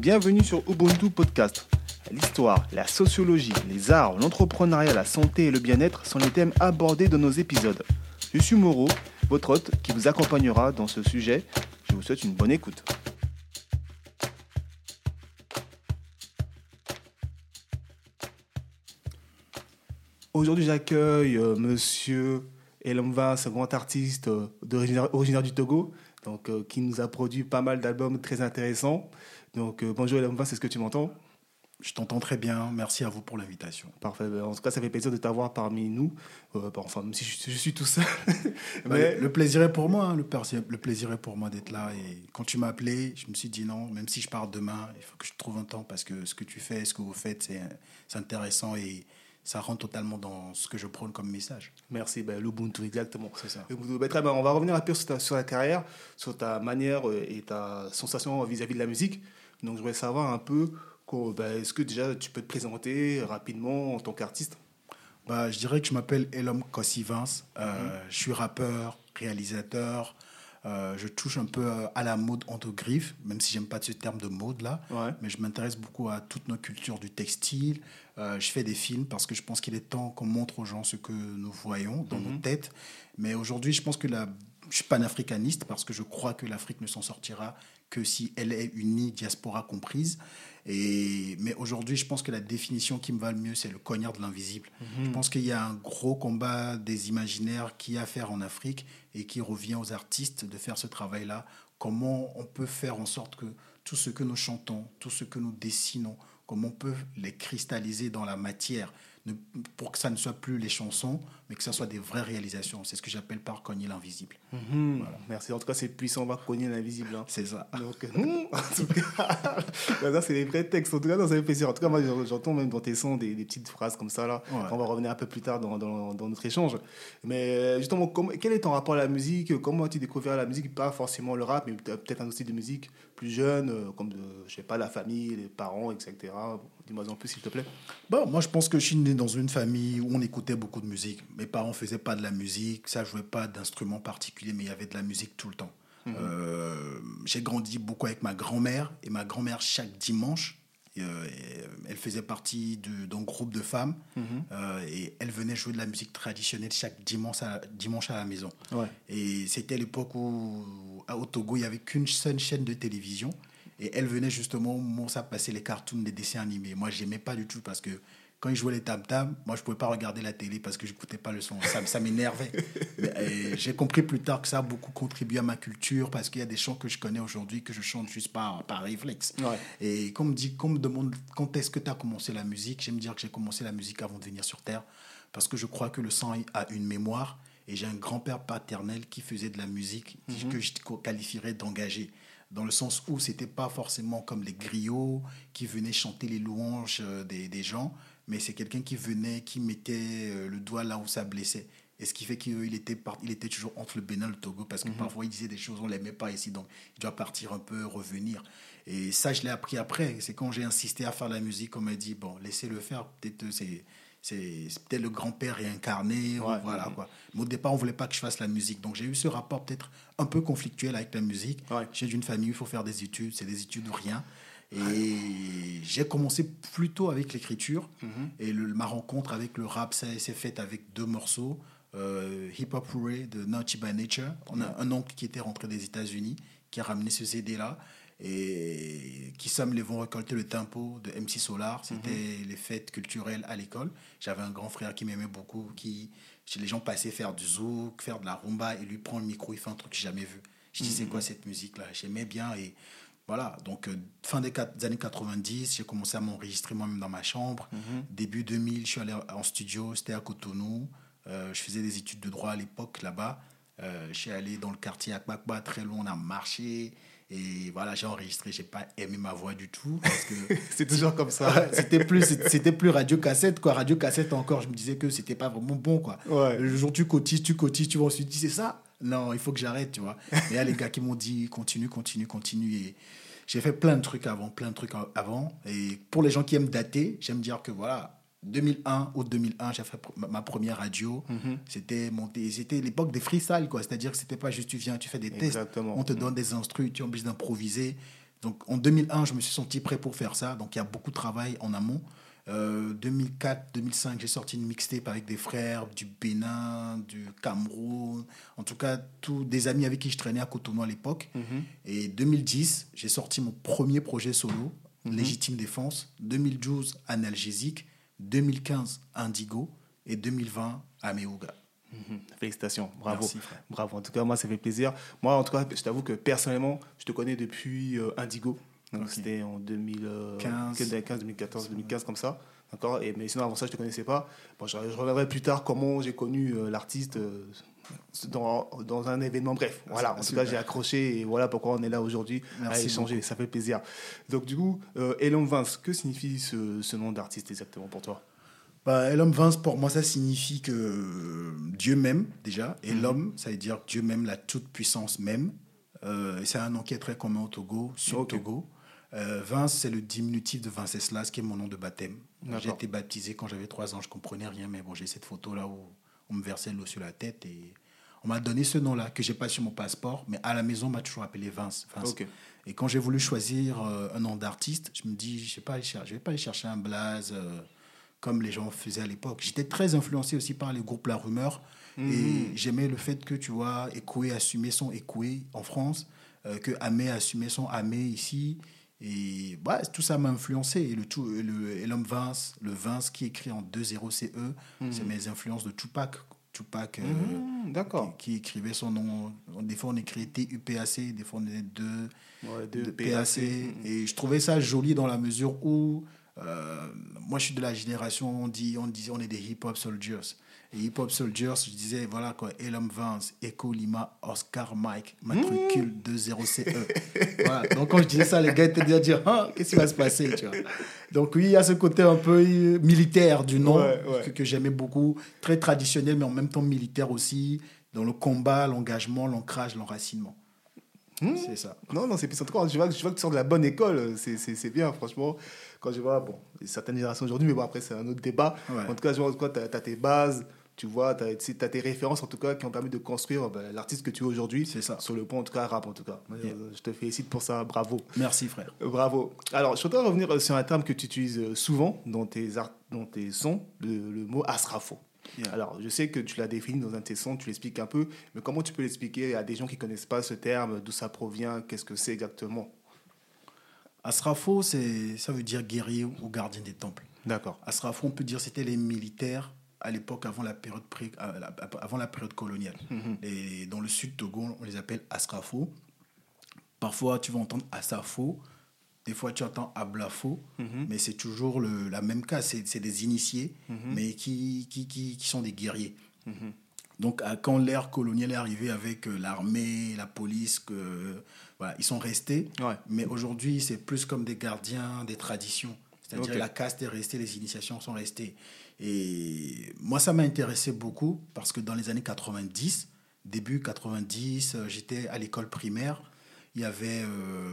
Bienvenue sur Ubuntu Podcast. L'histoire, la sociologie, les arts, l'entrepreneuriat, la santé et le bien-être sont les thèmes abordés dans nos épisodes. Je suis Moreau, votre hôte qui vous accompagnera dans ce sujet. Je vous souhaite une bonne écoute. Aujourd'hui, j'accueille euh, monsieur Elomva, ce grand artiste euh, originaire du Togo, donc, euh, qui nous a produit pas mal d'albums très intéressants. Donc, euh, bonjour Elomva, c'est ce que tu m'entends? Je t'entends très bien. Merci à vous pour l'invitation. Parfait. Ben, En tout cas, ça fait plaisir de t'avoir parmi nous. Euh, enfin, même si je, je suis tout seul. Mais le, le plaisir est pour moi. hein, Le, plaisir- le plaisir est pour moi d'être là. Et quand tu m'as appelé, je me suis dit non, même si je pars demain, il faut que je trouve un temps parce que ce que tu fais, ce que vous faites, c'est intéressant et ça rentre totalement dans ce que je prône comme message. merci, ben, l'Ubuntu, exactement. C'est ça. Ben, très bien, on va revenir un peu sur ta, sur ta carrière, sur ta manière euh, et ta sensation vis-à-vis de la musique. Donc, je voudrais savoir un peu, ben, est-ce que déjà tu peux te présenter rapidement en tant qu'artiste? Bah, je dirais que je m'appelle Elom Kossi Vince. Euh, Je suis rappeur, réalisateur. Euh, je touche un peu euh, à la mode griffes, même si j'aime pas ce terme de mode là. Ouais. Mais je m'intéresse beaucoup à toutes nos cultures du textile. Euh, je fais des films parce que je pense qu'il est temps qu'on montre aux gens ce que nous voyons dans nos têtes. Mais aujourd'hui, je pense que la... je suis panafricaniste parce que je crois que l'Afrique ne s'en sortira que si elle est unie, diaspora comprise. Et... Mais aujourd'hui, je pense que la définition qui me va le mieux, c'est le cognard de l'invisible. Je pense qu'il y a un gros combat des imaginaires qui a à faire en Afrique et qui revient aux artistes de faire ce travail-là. Comment on peut faire en sorte que tout ce que nous chantons, tout ce que nous dessinons, comment on peut les cristalliser dans la matière? Pour que ça ne soit plus les chansons, mais que ça soit des vraies réalisations. C'est ce que j'appelle par cogner l'invisible. Mhm. Merci. En tout cas, c'est puissant, on va cogner l'invisible. hein. C'est ça. Donc, euh, en tout cas, c'est les vrais textes. En tout cas, non, ça fait plaisir. En tout cas, moi, j'entends même dans tes sons des, des petites phrases comme ça. Là. Ouais. On va revenir un peu plus tard dans, dans, dans notre échange. Mais euh, justement, comment- quel est ton rapport à la musique? Comment as-tu découvert la musique? Pas forcément le rap, mais peut-être un style de musique plus jeune, euh, comme, de, je sais pas, la famille, les parents, etc. Dis-moi en plus, s'il te plaît. Bon, moi, je pense que je suis né dans une famille où on écoutait beaucoup de musique. Mes parents faisaient pas de la musique, ça jouait pas d'instruments particuliers, mais il y avait de la musique tout le temps. Euh, j'ai grandi beaucoup avec ma grand-mère et ma grand-mère chaque dimanche. Euh, elle faisait partie d'un groupe de femmes euh, et elle venait jouer de la musique traditionnelle chaque dimanche à, dimanche à la maison. Ouais. Et c'était l'époque où, à- au Togo, il n'y avait qu'une seule chaîne de télévision. Et elle venait justement où ça passait les cartoons, les dessins animés. Moi, j'aimais pas du tout parce que quand ils jouaient les tam-tam, moi, je pouvais pas regarder la télé parce que je n'écoutais pas le son. Ça, ça m'énervait. J'ai compris plus tard que ça a beaucoup contribué à ma culture parce qu'il y a des chants que je connais aujourd'hui que je chante juste par, par réflexe. Ouais. Et quand on me, dit, me demande quand est-ce que tu as commencé la musique, j'aime dire que j'ai commencé la musique avant de venir sur Terre parce que je crois que le sang a une mémoire et j'ai un grand-père paternel qui faisait de la musique que je qualifierais d'engagé dans le sens où c'était pas forcément comme les griots qui venaient chanter les louanges euh, des, des gens, mais c'est quelqu'un qui venait, qui mettait euh, le doigt là où ça blessait. Et ce qui fait qu'il était, par- il était toujours entre le Bénin et le Togo, parce que parfois il disait des choses, on ne l'aimait pas ici, donc il doit partir un peu, revenir. Et ça, je l'ai appris après. C'est quand j'ai insisté à faire la musique, on m'a dit, bon, laissez-le faire, peut-être euh, c'est... C'est peut-être le grand-père réincarné, Ouais. voilà quoi. Mais au départ, on voulait pas que je fasse la musique. Donc j'ai eu ce rapport peut-être un peu conflictuel avec la musique. Ouais. J'ai d'une famille il faut faire des études, c'est des études ou rien. Et j'ai commencé plutôt avec l'écriture. Et le- ma rencontre avec le rap, s'est faite avec deux morceaux. Euh, Hip Hop Hooray de Naughty by Nature. On a un oncle qui était rentré des États-Unis, qui a ramené ce CD-là. Et qui sommes les vont récolter le tempo de MC Solar. C'était les fêtes culturelles à l'école. J'avais un grand frère qui m'aimait beaucoup, qui les gens passaient faire du zouk, faire de la rumba, et lui prend le micro, il fait un truc que j'ai jamais vu. Je dis c'est quoi cette musique-là? J'aimais bien et voilà. Donc euh, fin des, années 90, j'ai commencé à m'enregistrer moi-même dans ma chambre. Début 2000, je suis allé en studio, c'était à Cotonou. Euh, je faisais des études de droit à l'époque là-bas. Euh, je suis allé dans le quartier à Kbakba, très loin, on a marché. Et voilà, j'ai enregistré, j'ai pas aimé ma voix du tout. Parce que C'est toujours comme ça. C'était plus c'était plus radio cassette quoi radio cassette encore je me disais que c'était pas vraiment bon quoi Ouais. le jour où tu cotises tu cotises tu vois on se dit c'est ça? Non il faut que j'arrête tu vois et il y a les gars qui m'ont dit continue continue continue et j'ai fait plein de trucs avant plein de trucs avant et pour les gens qui aiment dater j'aime dire que voilà 2001 août 2001 j'ai fait ma- première radio c'était monté c'était l'époque des freestyles quoi c'est à dire que c'était pas juste tu viens tu fais des tests Exactement. on te donne des instrus tu es obligé d'improviser Donc en 2001, je me suis senti prêt pour faire ça. Donc il y a beaucoup de travail en amont. 2004, 2005, j'ai sorti une mixtape avec des frères du Bénin, du Cameroun, en tout cas, tous des amis avec qui je traînais à Cotonou à l'époque. Mhm. Et 2010, j'ai sorti mon premier projet solo, Mhm. Légitime Défense. 2012, Analgésique. 2015, Indigo. Et 2020, Améouga. Mhm. Félicitations, bravo. Merci, frère. Bravo, en tout cas, moi, ça fait plaisir. Moi, en tout cas, je t'avoue que personnellement, je te connais depuis euh, Indigo. Donc, c'était en 2015, 15. 2014, 2015, comme ça. D'accord? Et, Mais sinon, avant ça, je ne te connaissais pas. Bon, je, je reviendrai plus tard comment j'ai connu euh, l'artiste euh, dans, dans un événement. Bref, voilà. En tout cas, j'ai accroché et voilà pourquoi on est là aujourd'hui à échanger. Ça fait plaisir. Donc, du coup, euh, Elon Vince, que signifie ce, ce nom d'artiste exactement pour toi? Bah, l'homme Vince, pour moi, ça signifie que euh, Dieu m'aime, déjà. Et Mhm. l'homme, ça veut dire Dieu m'aime, la toute-puissance même. C'est un nom qui est très commun au Togo, sur Ok. Togo. Euh, Vince, c'est le diminutif de Venceslas, qui est mon nom de baptême. J'ai été baptisé quand j'avais trois ans, je comprenais rien, mais bon, j'ai cette photo-là où on me versait l'eau sur la tête et on m'a donné ce nom-là, que j'ai pas sur mon passeport, mais à la maison, on m'a toujours appelé Vince. Et quand j'ai voulu choisir euh, un nom d'artiste, je me dis, je ne vais pas aller chercher un blaze euh, comme les gens faisaient à l'époque. J'étais très influencé aussi par les groupes La Rumeur. Et j'aimais le fait que, tu vois, Ekoué assumait son Ekoué en France, euh, que Amé assumait son Amé ici. Et bah, tout ça m'a influencé. Et le tout, et le, et l'homme Vince, le Vince qui écrit en 2-0 CE, c'est mes influences de Tupac. Tupac, euh, Mhm, D'accord. qui, qui écrivait son nom. Des fois, on écrit T-U-P-A-C, des fois, on est deux Ouais, de de PAC. PAC. Et je trouvais ça joli dans la mesure où euh, moi je suis de la génération, on dit, on disait, on est des hip-hop soldiers. Et hip-hop soldiers, je disais, voilà quoi, Elam Vance, Echo Lima, Oscar Mike, matricule 20CE. voilà. Donc quand je disais ça, les gars étaient déjà dire, ah, qu'est-ce qui va se passer, tu vois. Donc oui, il y a ce côté un peu euh, militaire du nom Ouais, ouais. que, que j'aimais beaucoup, très traditionnel, mais en même temps militaire aussi, dans le combat, l'engagement, l'ancrage, l'enracinement. Hmm. C'est ça. Non, non, c'est plus. En tout cas, je vois, que- je vois que tu sors de la bonne école. C'est- bien, franchement. Quand je vois, bon, certaines générations aujourd'hui, mais bon, après, c'est un autre débat. Ouais. En tout cas, je vois tu as, tes bases, tu vois, tu as, tes références, en tout cas, qui ont permis de construire ben, l'artiste que tu es aujourd'hui. C'est ça. Sur le point, en tout cas, rap, en tout cas. Yeah. Je te félicite pour ça, bravo. Merci frère. Euh, Bravo. Alors, je voudrais revenir euh, sur un terme que tu utilises euh, souvent dans tes, art- dans tes sons, le, le mot asrafo. Yeah. Alors, je sais que tu l'as défini dans un de tes sons, tu l'expliques un peu, mais comment tu peux l'expliquer à des gens qui ne connaissent pas ce terme, d'où ça provient, qu'est-ce que c'est exactement? Asrafo, ça veut dire guerrier ou gardien des temples. D'accord. Asrafo, on peut dire c'était les militaires à l'époque avant la période, pré- euh, avant la période coloniale. Et dans le sud Togo, on les appelle Asrafo. Parfois, tu vas entendre Asafo. Des fois, tu entends Ablafo. Mais c'est toujours le, la même cas. C'est, des initiés, mais qui, qui, qui, qui sont des guerriers. Donc, euh, quand l'ère coloniale est arrivée avec euh, l'armée, la police, que, voilà, ils sont restés. Ouais. Mais aujourd'hui, c'est plus comme des gardiens des traditions. C'est-à-dire Ok. la caste est restée, les initiations sont restées. Et moi, ça m'a intéressé beaucoup parce que dans les années 90, début 90, euh, j'étais à l'école primaire. Il y, avait, euh,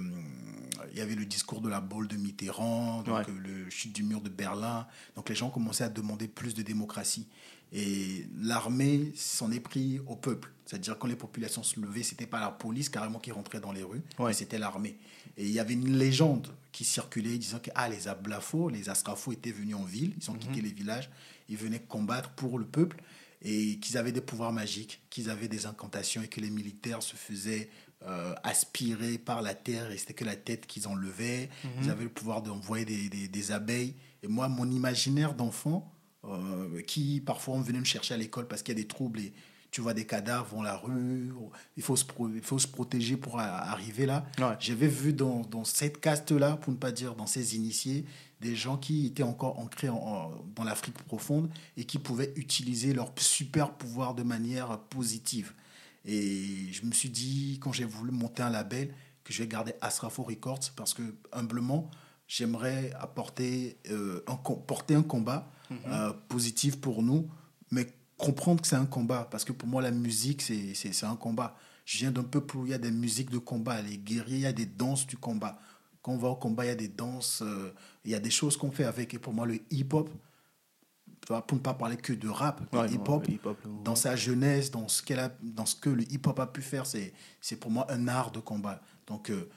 il y avait le discours de la bolle de Mitterrand, donc Ouais. euh, le chute du mur de Berlin. Donc les gens commençaient à demander plus de démocratie. Et l'armée s'en est pris au peuple. C'est-à-dire quand les populations se levaient, c'était pas la police carrément qui rentrait dans les rues, Ouais. mais c'était l'armée. Et il y avait une légende qui circulait disant que ah, les Ablafos, les Astrafos étaient venus en ville, ils ont quitté les villages, ils venaient combattre pour le peuple et qu'ils avaient des pouvoirs magiques, qu'ils avaient des incantations et que les militaires se faisaient euh, aspirer par la terre et c'était que la tête qu'ils enlevaient. Ils avaient le pouvoir d'envoyer des, des- des abeilles. Et moi, mon imaginaire d'enfant, euh, qui parfois on venait me chercher à l'école parce qu'il y a des troubles et tu vois des cadavres dans la rue, il faut se, pro- il faut se protéger pour arriver là. Ouais. J'avais vu dans, dans cette caste-là, pour ne pas dire dans ces initiés, des gens qui étaient encore ancrés en- en- dans l'Afrique profonde et qui pouvaient utiliser leur super pouvoir de manière positive. Et je me suis dit, quand j'ai voulu monter un label, que je vais garder Asrafo Records parce que, humblement, j'aimerais apporter euh, un, porter un combat euh, positif pour nous, mais comprendre que c'est un combat. Parce que pour moi, la musique, c'est- un combat. Je viens d'un peuple où il y a des musiques de combat, les guerriers, il y a des danses du combat. Quand on va au combat, il y a des danses, euh, il y a des choses qu'on fait avec. Et pour moi, le hip-hop, pour ne pas parler que de rap, Ouais, hip-hop, dans sa jeunesse, dans ce, qu'elle a, dans ce que le hip-hop a pu faire, c'est, c'est pour moi un art de combat. Donc, euh,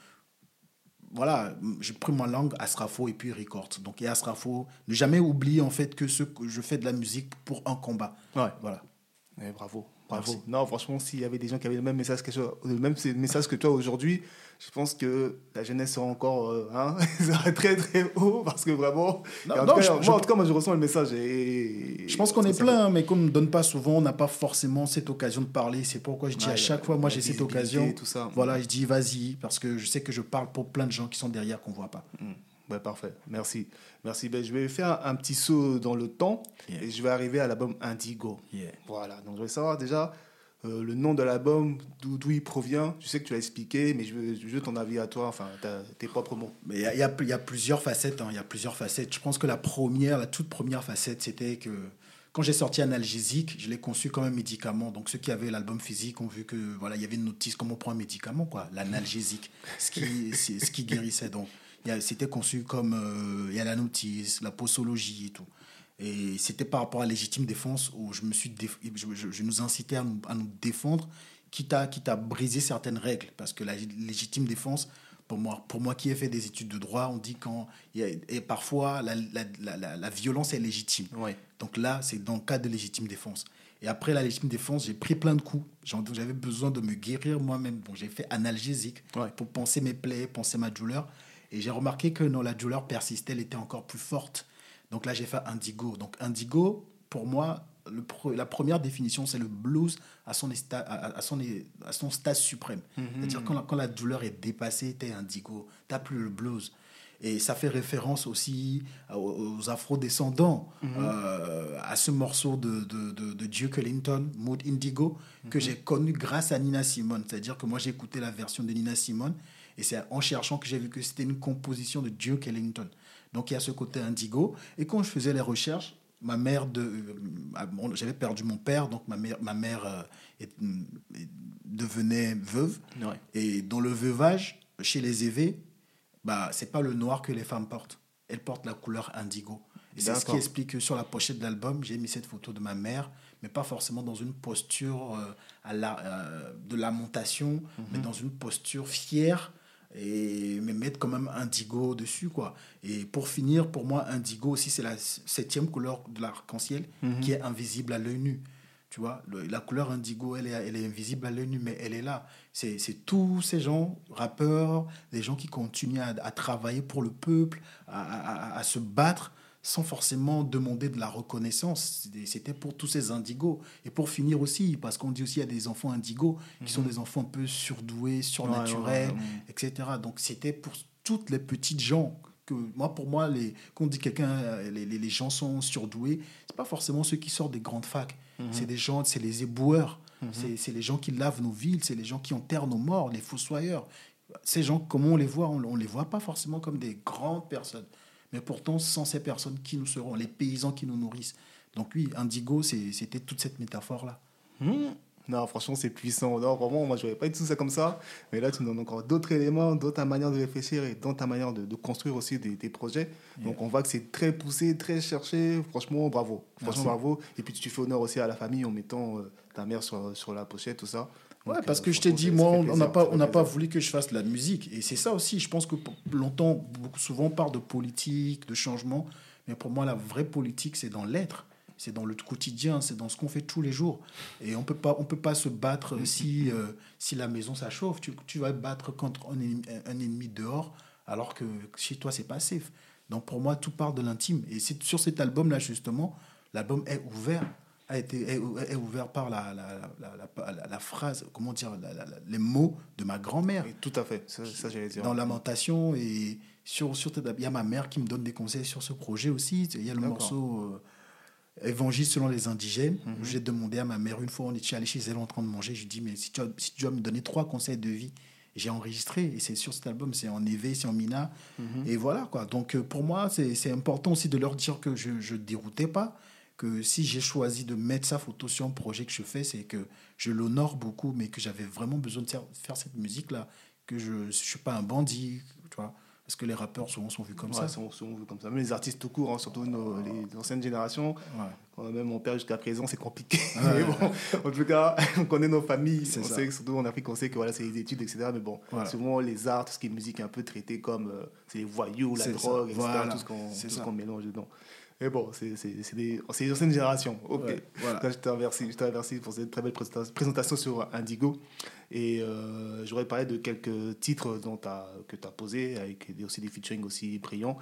voilà, j'ai pris ma langue, Asrafo et puis Record. Donc, et Asrafo, ne jamais oublier en fait que, ce, que je fais de la musique pour un combat. Ouais. Voilà. Eh, bravo. Bravo. Non, franchement, s'il y avait des gens qui avaient le même message que, le même message que toi aujourd'hui, je pense que la jeunesse sera encore euh, hein, très très haut parce que vraiment. moi, en tout cas, moi, je ressens le message. Et, je pense qu'on est plein, mais qu'on ne donne pas souvent, on n'a pas forcément cette occasion de parler. C'est pourquoi je dis à chaque fois, moi, j'ai cette occasion. Tout ça. Voilà, je dis vas-y parce que je sais que je parle pour plein de gens qui sont derrière qu'on ne voit pas. Parfait. Merci. Merci. Ben, je vais faire un petit saut dans le temps et je vais arriver à l'album Indigo. Voilà. Donc, je vais savoir déjà euh, le nom de l'album, d'où il provient. Je sais que tu l'as expliqué, mais je veux, je veux ton avis à toi, enfin tes propres mots. Mais il y, y, a, plusieurs facettes. Hein, il y a plusieurs facettes. Je pense que la première, la toute première facette, c'était que quand j'ai sorti Analgésique, je l'ai conçu comme un médicament. Donc ceux qui avaient l'album physique ont vu que voilà, il y avait une notice comment on prend un médicament quoi, l'analgésique, ce qui ce qui guérissait. Donc c'était conçu comme euh, il y a la notice, la posologie et tout. Et c'était par rapport à légitime défense où je, me suis je, nous incitais à nous, à nous, défendre, quitte à, quitte à briser certaines règles. Parce que la légitime défense, pour moi, pour moi qui ai fait des études de droit, on dit quand. Et parfois, la, la, la, la violence est légitime. Ouais. Donc là, c'est dans le cas de légitime défense. Et après la légitime défense, j'ai pris plein de coups. J'avais besoin de me guérir moi-même. Bon, j'ai fait analgésique pour penser mes plaies, penser ma douleur. Et j'ai remarqué que non, la douleur persistait, elle était encore plus forte. Donc là, j'ai fait Indigo. Donc Indigo, pour moi, le, la première définition, c'est le blues à son, à, son, à son stade suprême. Mhm. C'est-à-dire quand, quand, la douleur est dépassée, tu es indigo, tu plus le blues. Et ça fait référence aussi aux, afro-descendants, mhm. euh, à ce morceau de, de, de, Duke Ellington, Mood Indigo, que mhm. j'ai connu grâce à Nina Simone. C'est-à-dire que moi, j'ai écouté la version de Nina Simone, et c'est en cherchant que j'ai vu que c'était une composition de Duke Ellington. Donc il y a ce côté indigo. Et quand je faisais les recherches, ma mère de, euh, j'avais perdu mon père, donc ma mère, ma mère euh, devenait veuve. Et dans le veuvage, chez les évés, bah c'est pas le noir que les femmes portent. Elles portent la couleur indigo. Et c'est ce qui explique que sur la pochette de l'album, j'ai mis cette photo de ma mère, mais pas forcément dans une posture euh, à la, de lamentation, mais mhm. dans une posture fière et me mettre quand même indigo dessus quoi. Et pour finir pour moi indigo aussi c'est la septième couleur de l'arc-en-ciel mhm. qui est invisible à l'œil nu. Tu vois la couleur indigo elle est, elle est invisible à l'œil nu mais elle est là. C'est tous ces gens rappeurs les gens qui continuent à, à travailler pour le peuple à, à, à se battre sans forcément demander de la reconnaissance. C'était pour tous ces indigos. Et pour finir aussi, parce qu'on dit aussi qu'il y a des enfants indigos qui sont mhm. des enfants un peu surdoués, surnaturels, etc. Donc c'était pour toutes les petites gens que moi pour moi les quand on dit quelqu'un les, les, gens sont surdoués c'est pas forcément ceux qui sortent des grandes facs mhm. c'est des gens c'est les éboueurs mhm. c'est les gens qui lavent nos villes c'est les gens qui enterrent nos morts les fossoyeurs ces gens comment on les voit? On, on les voit pas forcément comme des grandes personnes mais pourtant sans ces personnes qui nous seront, les paysans qui nous nourrissent. Donc oui, Indigo, c'était toute cette métaphore-là. Hmm. Non, franchement, c'est puissant. Non, vraiment, moi, je n'aurais pas dit tout ça comme ça. Mais là, tu nous donnes encore d'autres éléments, d'autres manières de réfléchir et d'autres manières de, de, construire aussi des, des projets. Donc, on voit que c'est très poussé, très cherché. Franchement, bravo. Franchement, bravo. Et puis, tu fais honneur aussi à la famille en mettant euh, ta mère sur, sur la pochette, tout ça. Ouais, parce euh, que je t'ai dit, moi, on n'a pas, on n'a pas voulu que je fasse de la musique. Et c'est ça aussi. Je pense que longtemps, souvent, on parle de politique, de changement. Mais pour moi, la vraie politique, c'est dans l'être. C'est dans le quotidien, c'est dans ce qu'on fait tous les jours. Et on peut pas, on peut pas se battre si, euh, si la maison, ça chauffe. Tu, tu vas battre contre un ennemi, un ennemi dehors, alors que chez toi, c'est pas safe. Donc pour moi, tout part de l'intime. Et c'est sur cet album-là, justement, l'album est ouvert a été est, ouvert par la, la, la, la, phrase, comment dire, les mots de ma grand-mère. tout à fait, ça, ça j'allais dire. Dans Lamentation, et sur, sur, il y a ma mère qui me donne des conseils sur ce projet aussi. Il y a le morceau euh, Évangile selon les indigènes. Mhm. J'ai demandé à ma mère, une fois on était allé chez elle en train de manger, je lui ai dit, mais si tu, si tu dois me donner trois conseils de vie, j'ai enregistré et c'est sur cet album, c'est en éveil, c'est en Mina. Mhm. Et voilà quoi. Donc euh, pour moi, c'est important aussi de leur dire que je ne déroutais pas que si j'ai choisi de mettre sa photo sur un projet que je fais, c'est que je l'honore beaucoup, mais que j'avais vraiment besoin de faire, cette musique-là, que je ne suis pas un bandit, tu vois. Parce que les rappeurs souvent sont vus comme Ouais, ça. sont souvent vus comme ça. Même les artistes tout court, hein, surtout nos- les anciennes générations, Ouais. quand même mon père jusqu'à présent, c'est compliqué. Ouais. Mais bon, en tout cas, on connaît nos familles. On ça. sait que surtout en Afrique, on sait que voilà, c'est les études, etc. Mais bon, Voilà. souvent les arts, tout ce qui est musique, est un peu traité comme euh, c'est les voyous, la C'est ça. drogue, etc. Voilà. Tout ce qu'on C'est tout ce ça. qu'on mélange dedans. Mais bon, c'est des, les anciennes générations. Ok. Ouais, voilà. Là, je te remercie, je te remercie pour cette très belle présenta- présentation sur Indigo. Et euh, j'aurais parlé de quelques titres dont t'as- que tu as posés, avec des- aussi des featuring aussi brillants.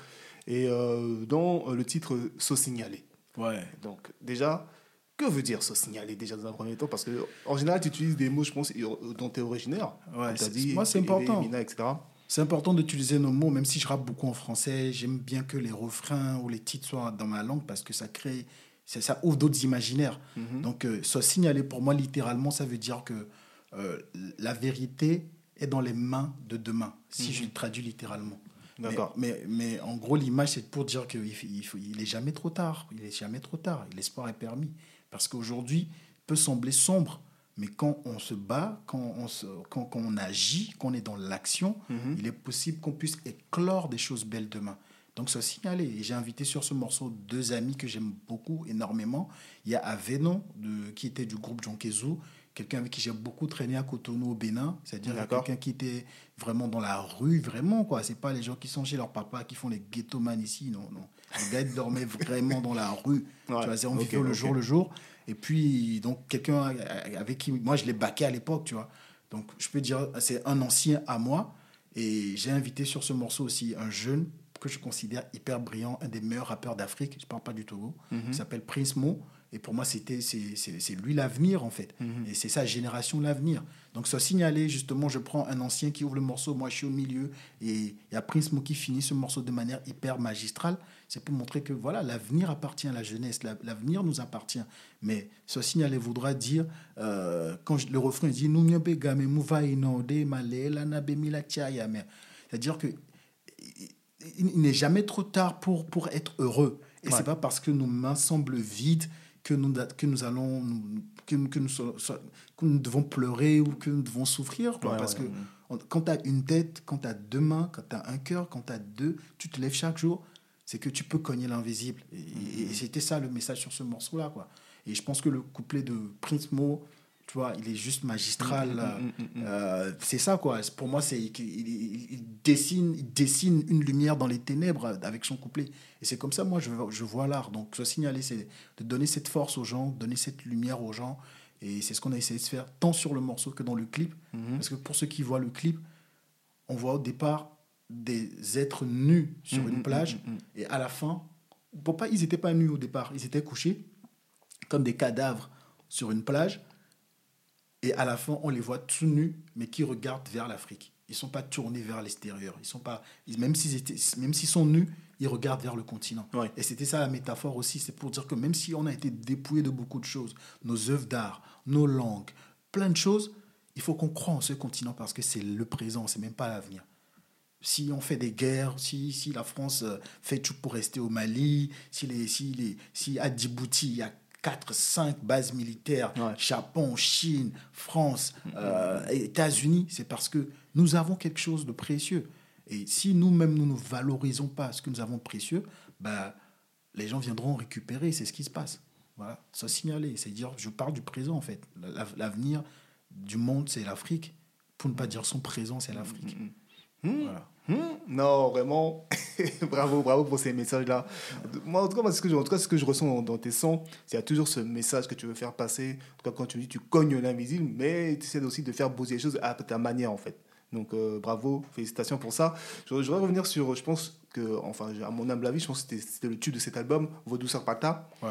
Et euh, dont euh, le titre So Signalé. Ouais. Donc, déjà, que veut dire So Signalé déjà dans un premier temps? Parce que en général, tu utilises des mots, je pense, dont tu es originaire. Ouais, c'est- dit, moi, c'est important. Mina, etc. C'est important d'utiliser nos mots, même si je rappe beaucoup en français. J'aime bien que les refrains ou les titres soient dans ma langue parce que ça crée, ça, ça ouvre d'autres imaginaires. Mhm. Donc, euh, soit signalé pour moi, littéralement, ça veut dire que euh, la vérité est dans les mains de demain, si je le traduis littéralement. Mais- D'accord. Mais, mais, en gros, l'image, c'est pour dire qu'il il, il, faut- il est jamais trop tard. Il est jamais trop tard. L'espoir est permis. Parce qu'aujourd'hui, peut sembler sombre, mais quand on se bat, quand on, se, quand, quand on agit, quand on est dans l'action, Mhm. il est possible qu'on puisse éclore des choses belles demain. Donc, ça signaler. Et j'ai invité sur ce morceau deux amis que j'aime beaucoup, énormément. Il y a Avenon, de, qui était du groupe Jonkezu, quelqu'un avec qui j'ai beaucoup traîné à Cotonou au Bénin, c'est-à-dire quelqu'un qui était vraiment dans la rue, vraiment, quoi. C'est pas les gens qui sont chez leur papa qui font les ghettoman ici, non, non. Gars, ils dormaient vraiment dans la rue. Ouais, Tu vois, c'est- on ok, vivait le jour le jour. Et puis, donc, quelqu'un avec qui, moi, je l'ai baqué à l'époque, tu vois. Donc, je peux dire, c'est un ancien à moi. Et j'ai invité sur ce morceau aussi un jeune que je considère hyper brillant, un des meilleurs rappeurs d'Afrique. Je parle pas du Togo. Il s'appelle Prince Mo. Et pour moi, c'était, c'est, lui l'avenir, en fait. Mhm. Et c'est sa génération l'avenir. Donc, ça signaler, justement, je prends un ancien qui ouvre le morceau, moi, je suis au milieu. Et il y a Prince Mo qui finit ce morceau de manière hyper magistrale. C'est pour montrer que, voilà, l'avenir appartient à la jeunesse. La- L'avenir nous appartient. Mais ce signaler voudra dire, euh, quand je- le refrain dit. C'est-à-dire que il n'est jamais trop tard pour, pour être heureux. Et Ouais. c'est pas parce que nos mains semblent vides que nous, que nous allons que, nous- que nous, que devons pleurer ou que nous devons souffrir. quoi. Ouais, parce ouais, que ouais. on- quand tu as une tête, quand tu as deux mains, quand tu as un cœur, quand tu as deux, tu te lèves chaque jour, c'est que tu peux cogner l'invisible. Et, et- et c'était ça le message sur ce morceau-là. quoi. Et je pense que le couplet de Prince Mo, tu vois, il est juste magistral. Mm, mm, mm. Euh, c'est ça, quoi. Pour moi, c'est il, dessine, il dessine une lumière dans les ténèbres avec son couplet. Et c'est comme ça, moi, je, je vois l'art. Donc, se signaler, c'est de donner cette force aux gens, donner cette lumière aux gens. Et c'est ce qu'on a essayé de faire, tant sur le morceau que dans le clip. Mhm. Parce que pour ceux qui voient le clip, on voit au départ des êtres nus sur Mhm, une plage. mhm, mhm. Et à la fin, bon, pas, ils n'étaient pas nus au départ, ils étaient couchés comme des cadavres sur une plage. Et à la fin, on les voit tout nus, mais qui regardent vers l'Afrique. Ils ne sont pas tournés vers l'extérieur. Ils sont pas, même s'ils étaient, même s'ils sont nus, ils regardent vers le continent. Ouais. Et c'était ça la métaphore aussi. C'est pour dire que même si on a été dépouillé de beaucoup de choses, nos œuvres d'art, nos langues, plein de choses, il faut qu'on croie en ce continent parce que c'est le présent, c'est même pas l'avenir. Si on fait des guerres, si, si la France euh, fait tout pour rester au Mali, si, les, si, les, si à Djibouti, il y a 4, 5 bases militaires, Ouais. Japon, Chine, France, euh, États-Unis, c'est parce que nous avons quelque chose de précieux. Et si nous-mêmes, nous ne valorisons pas ce que nous avons de précieux, bah, les gens viendront récupérer, c'est ce qui se passe. Voilà, ça signaler, c'est dire, je parle du présent en fait. La- L'avenir du monde, c'est l'Afrique. Pour ne pas dire son présent, c'est l'Afrique. Hmm. Voilà. Hmm, Non, vraiment, bravo, bravo pour ces messages-là. Moi, en tout cas, moi, ce que je, en tout cas, ce que je ressens dans, dans tes sons, c'est qu'il y a toujours ce message que tu veux faire passer. En tout cas, quand tu me dis tu cognes l'invisible, mais tu essaies aussi de faire bouger les choses à ta manière, en fait. Donc, euh, bravo, félicitations pour ça. Je, je voudrais revenir sur, je pense que, enfin, à mon humble avis, je pense que c'était- le tube de cet album, Vos douceurs pata. Ouais.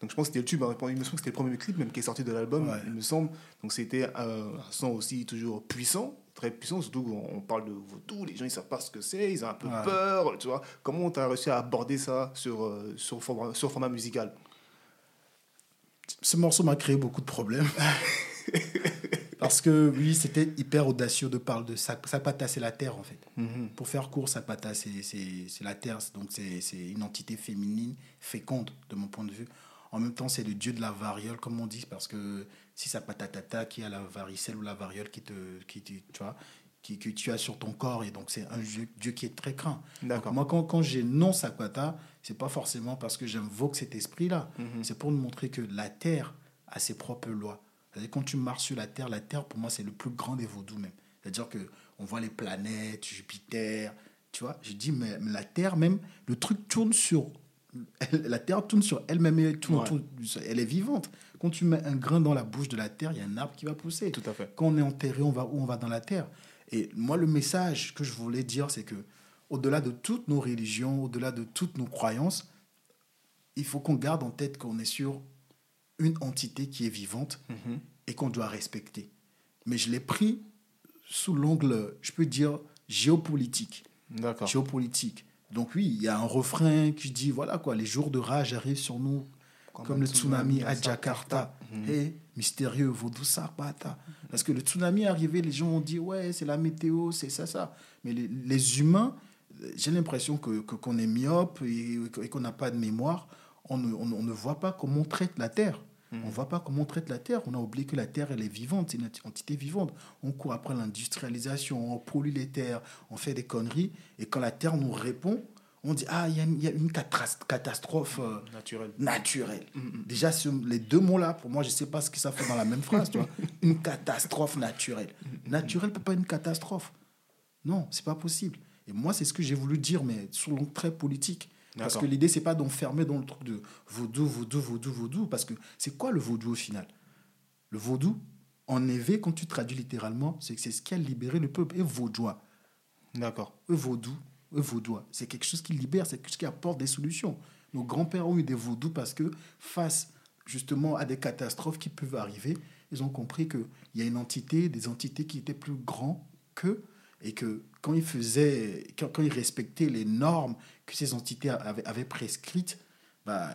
Donc je pense que c'était le tube, hein. il me semble que c'était le premier clip même qui est sorti de l'album, Ouais. il me semble. Donc c'était euh, un son aussi toujours puissant, très puissant, surtout quand on parle de vaudou, les gens ils savent pas ce que c'est, ils ont un peu Ouais. peur, tu vois. Comment tu as réussi à aborder ça sur, euh, sur, format, sur format musical? Ce morceau m'a créé beaucoup de problèmes. Parce que oui, c'était hyper audacieux de parler de Sapata, c'est la terre en fait. Pour faire court, Sapata, c'est la terre, donc c'est une entité féminine féconde de mon point de vue. En même temps, c'est le dieu de la variole, comme on dit, parce que si Sapata Tata, qui a la varicelle ou la variole qui te, qui tu vois, qui, que tu as sur ton corps. Et donc, c'est un Dieu, Dieu qui est très craint. D'accord. Moi, quand, quand j'énonce Akwata, c'est pas forcément parce que j'invoque cet esprit-là. Mhm. C'est pour nous montrer que la terre a ses propres lois. C'est-à-dire, quand tu marches sur la terre, la terre, pour moi, c'est le plus grand des vaudous même. C'est-à-dire que on voit les planètes, Jupiter, tu vois. Je dis, mais, mais la terre même, le truc tourne sur. la terre tourne sur elle-même, et elle, tourne Ouais. elle est vivante. Quand tu mets un grain dans la bouche de la terre, il y a un arbre qui va pousser. Tout à fait. Quand on est enterré, on va où On va dans la terre. Et moi, le message que je voulais dire, c'est que au-delà de toutes nos religions, au-delà de toutes nos croyances, il faut qu'on garde en tête qu'on est sur une entité qui est vivante Mhm. et qu'on doit respecter. Mais je l'ai pris sous l'angle, je peux dire, géopolitique. D'accord. Géopolitique. Donc oui, il y a un refrain qui dit, voilà quoi, les jours de rage arrivent sur nous, comme, le tsunami à Jakarta. Mhm. Et mystérieux, vaudou Sarpata. Parce que le tsunami est arrivé, les gens ont dit, ouais, c'est la météo, c'est ça, ça. Mais les, les humains, j'ai l'impression que que- qu'on est myope et, et qu'on n'a pas de mémoire. On ne, on, ne- on ne voit pas comment on traite la Terre. On ne voit pas comment on traite la Terre. On a oublié que la Terre, elle est vivante, c'est une entité vivante. On court après l'industrialisation, on pollue les terres, on fait des conneries. Et quand la Terre nous répond, on dit, ah, il y a une, il y a une catras- catastrophe. euh, Naturel. naturel. Déjà, ce- les deux mots-là, pour moi, je ne sais pas ce que ça fait dans la même phrase. tu vois. Une catastrophe naturelle. Naturel peut pas être une catastrophe. Non, c'est pas possible. Et moi, c'est ce que j'ai voulu dire, mais sous l'angle très politique. Parce que l'idée, c'est pas d'enfermer dans le truc de vaudou, vaudou, vaudou, vaudou. Parce que c'est quoi le vaudou au final? Le vaudou, en éveil, quand tu traduis littéralement, c'est c'est ce qui a libéré le peuple. Et vaudois. D'accord. Vaudou, vaudois. C'est quelque chose qui libère, c'est quelque chose qui apporte des solutions. Nos grands-pères ont eu des vaudous parce que face justement à des catastrophes qui peuvent arriver, ils ont compris qu'il y a une entité, des entités qui étaient plus grands qu'eux et que quand ils faisaient, quand, quand ils respectaient les normes que ces entités avaient, avaient prescrites, bah,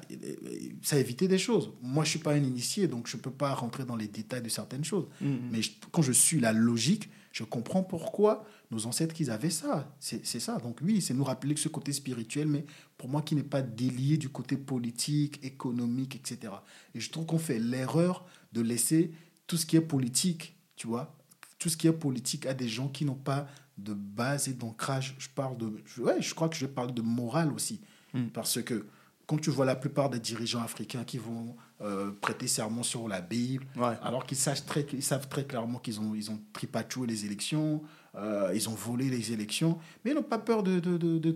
ça évitait des choses. Moi, je suis pas un initié, donc je peux pas rentrer dans les détails de certaines choses. Mhm. Mais je- quand je suis la logique, je comprends pourquoi nos ancêtres qu'ils avaient ça. C'est ça. Donc oui, c'est nous rappeler que ce côté spirituel, mais pour moi qui n'est pas délié du côté politique, économique, etc. Et je trouve qu'on fait l'erreur de laisser tout ce qui est politique, tu vois, tout ce qui est politique à des gens qui n'ont pas de base et d'ancrage. Je parle de, ouais, je crois que je parle de morale aussi, Mm. parce que quand tu vois la plupart des dirigeants africains qui vont euh, prêter serment sur la Bible, Ouais. alors qu'ils sachent très, ils savent très clairement qu'ils ont, ils ont tripatoué les élections, euh, ils ont volé les élections, mais ils n'ont pas peur de... de, de, de-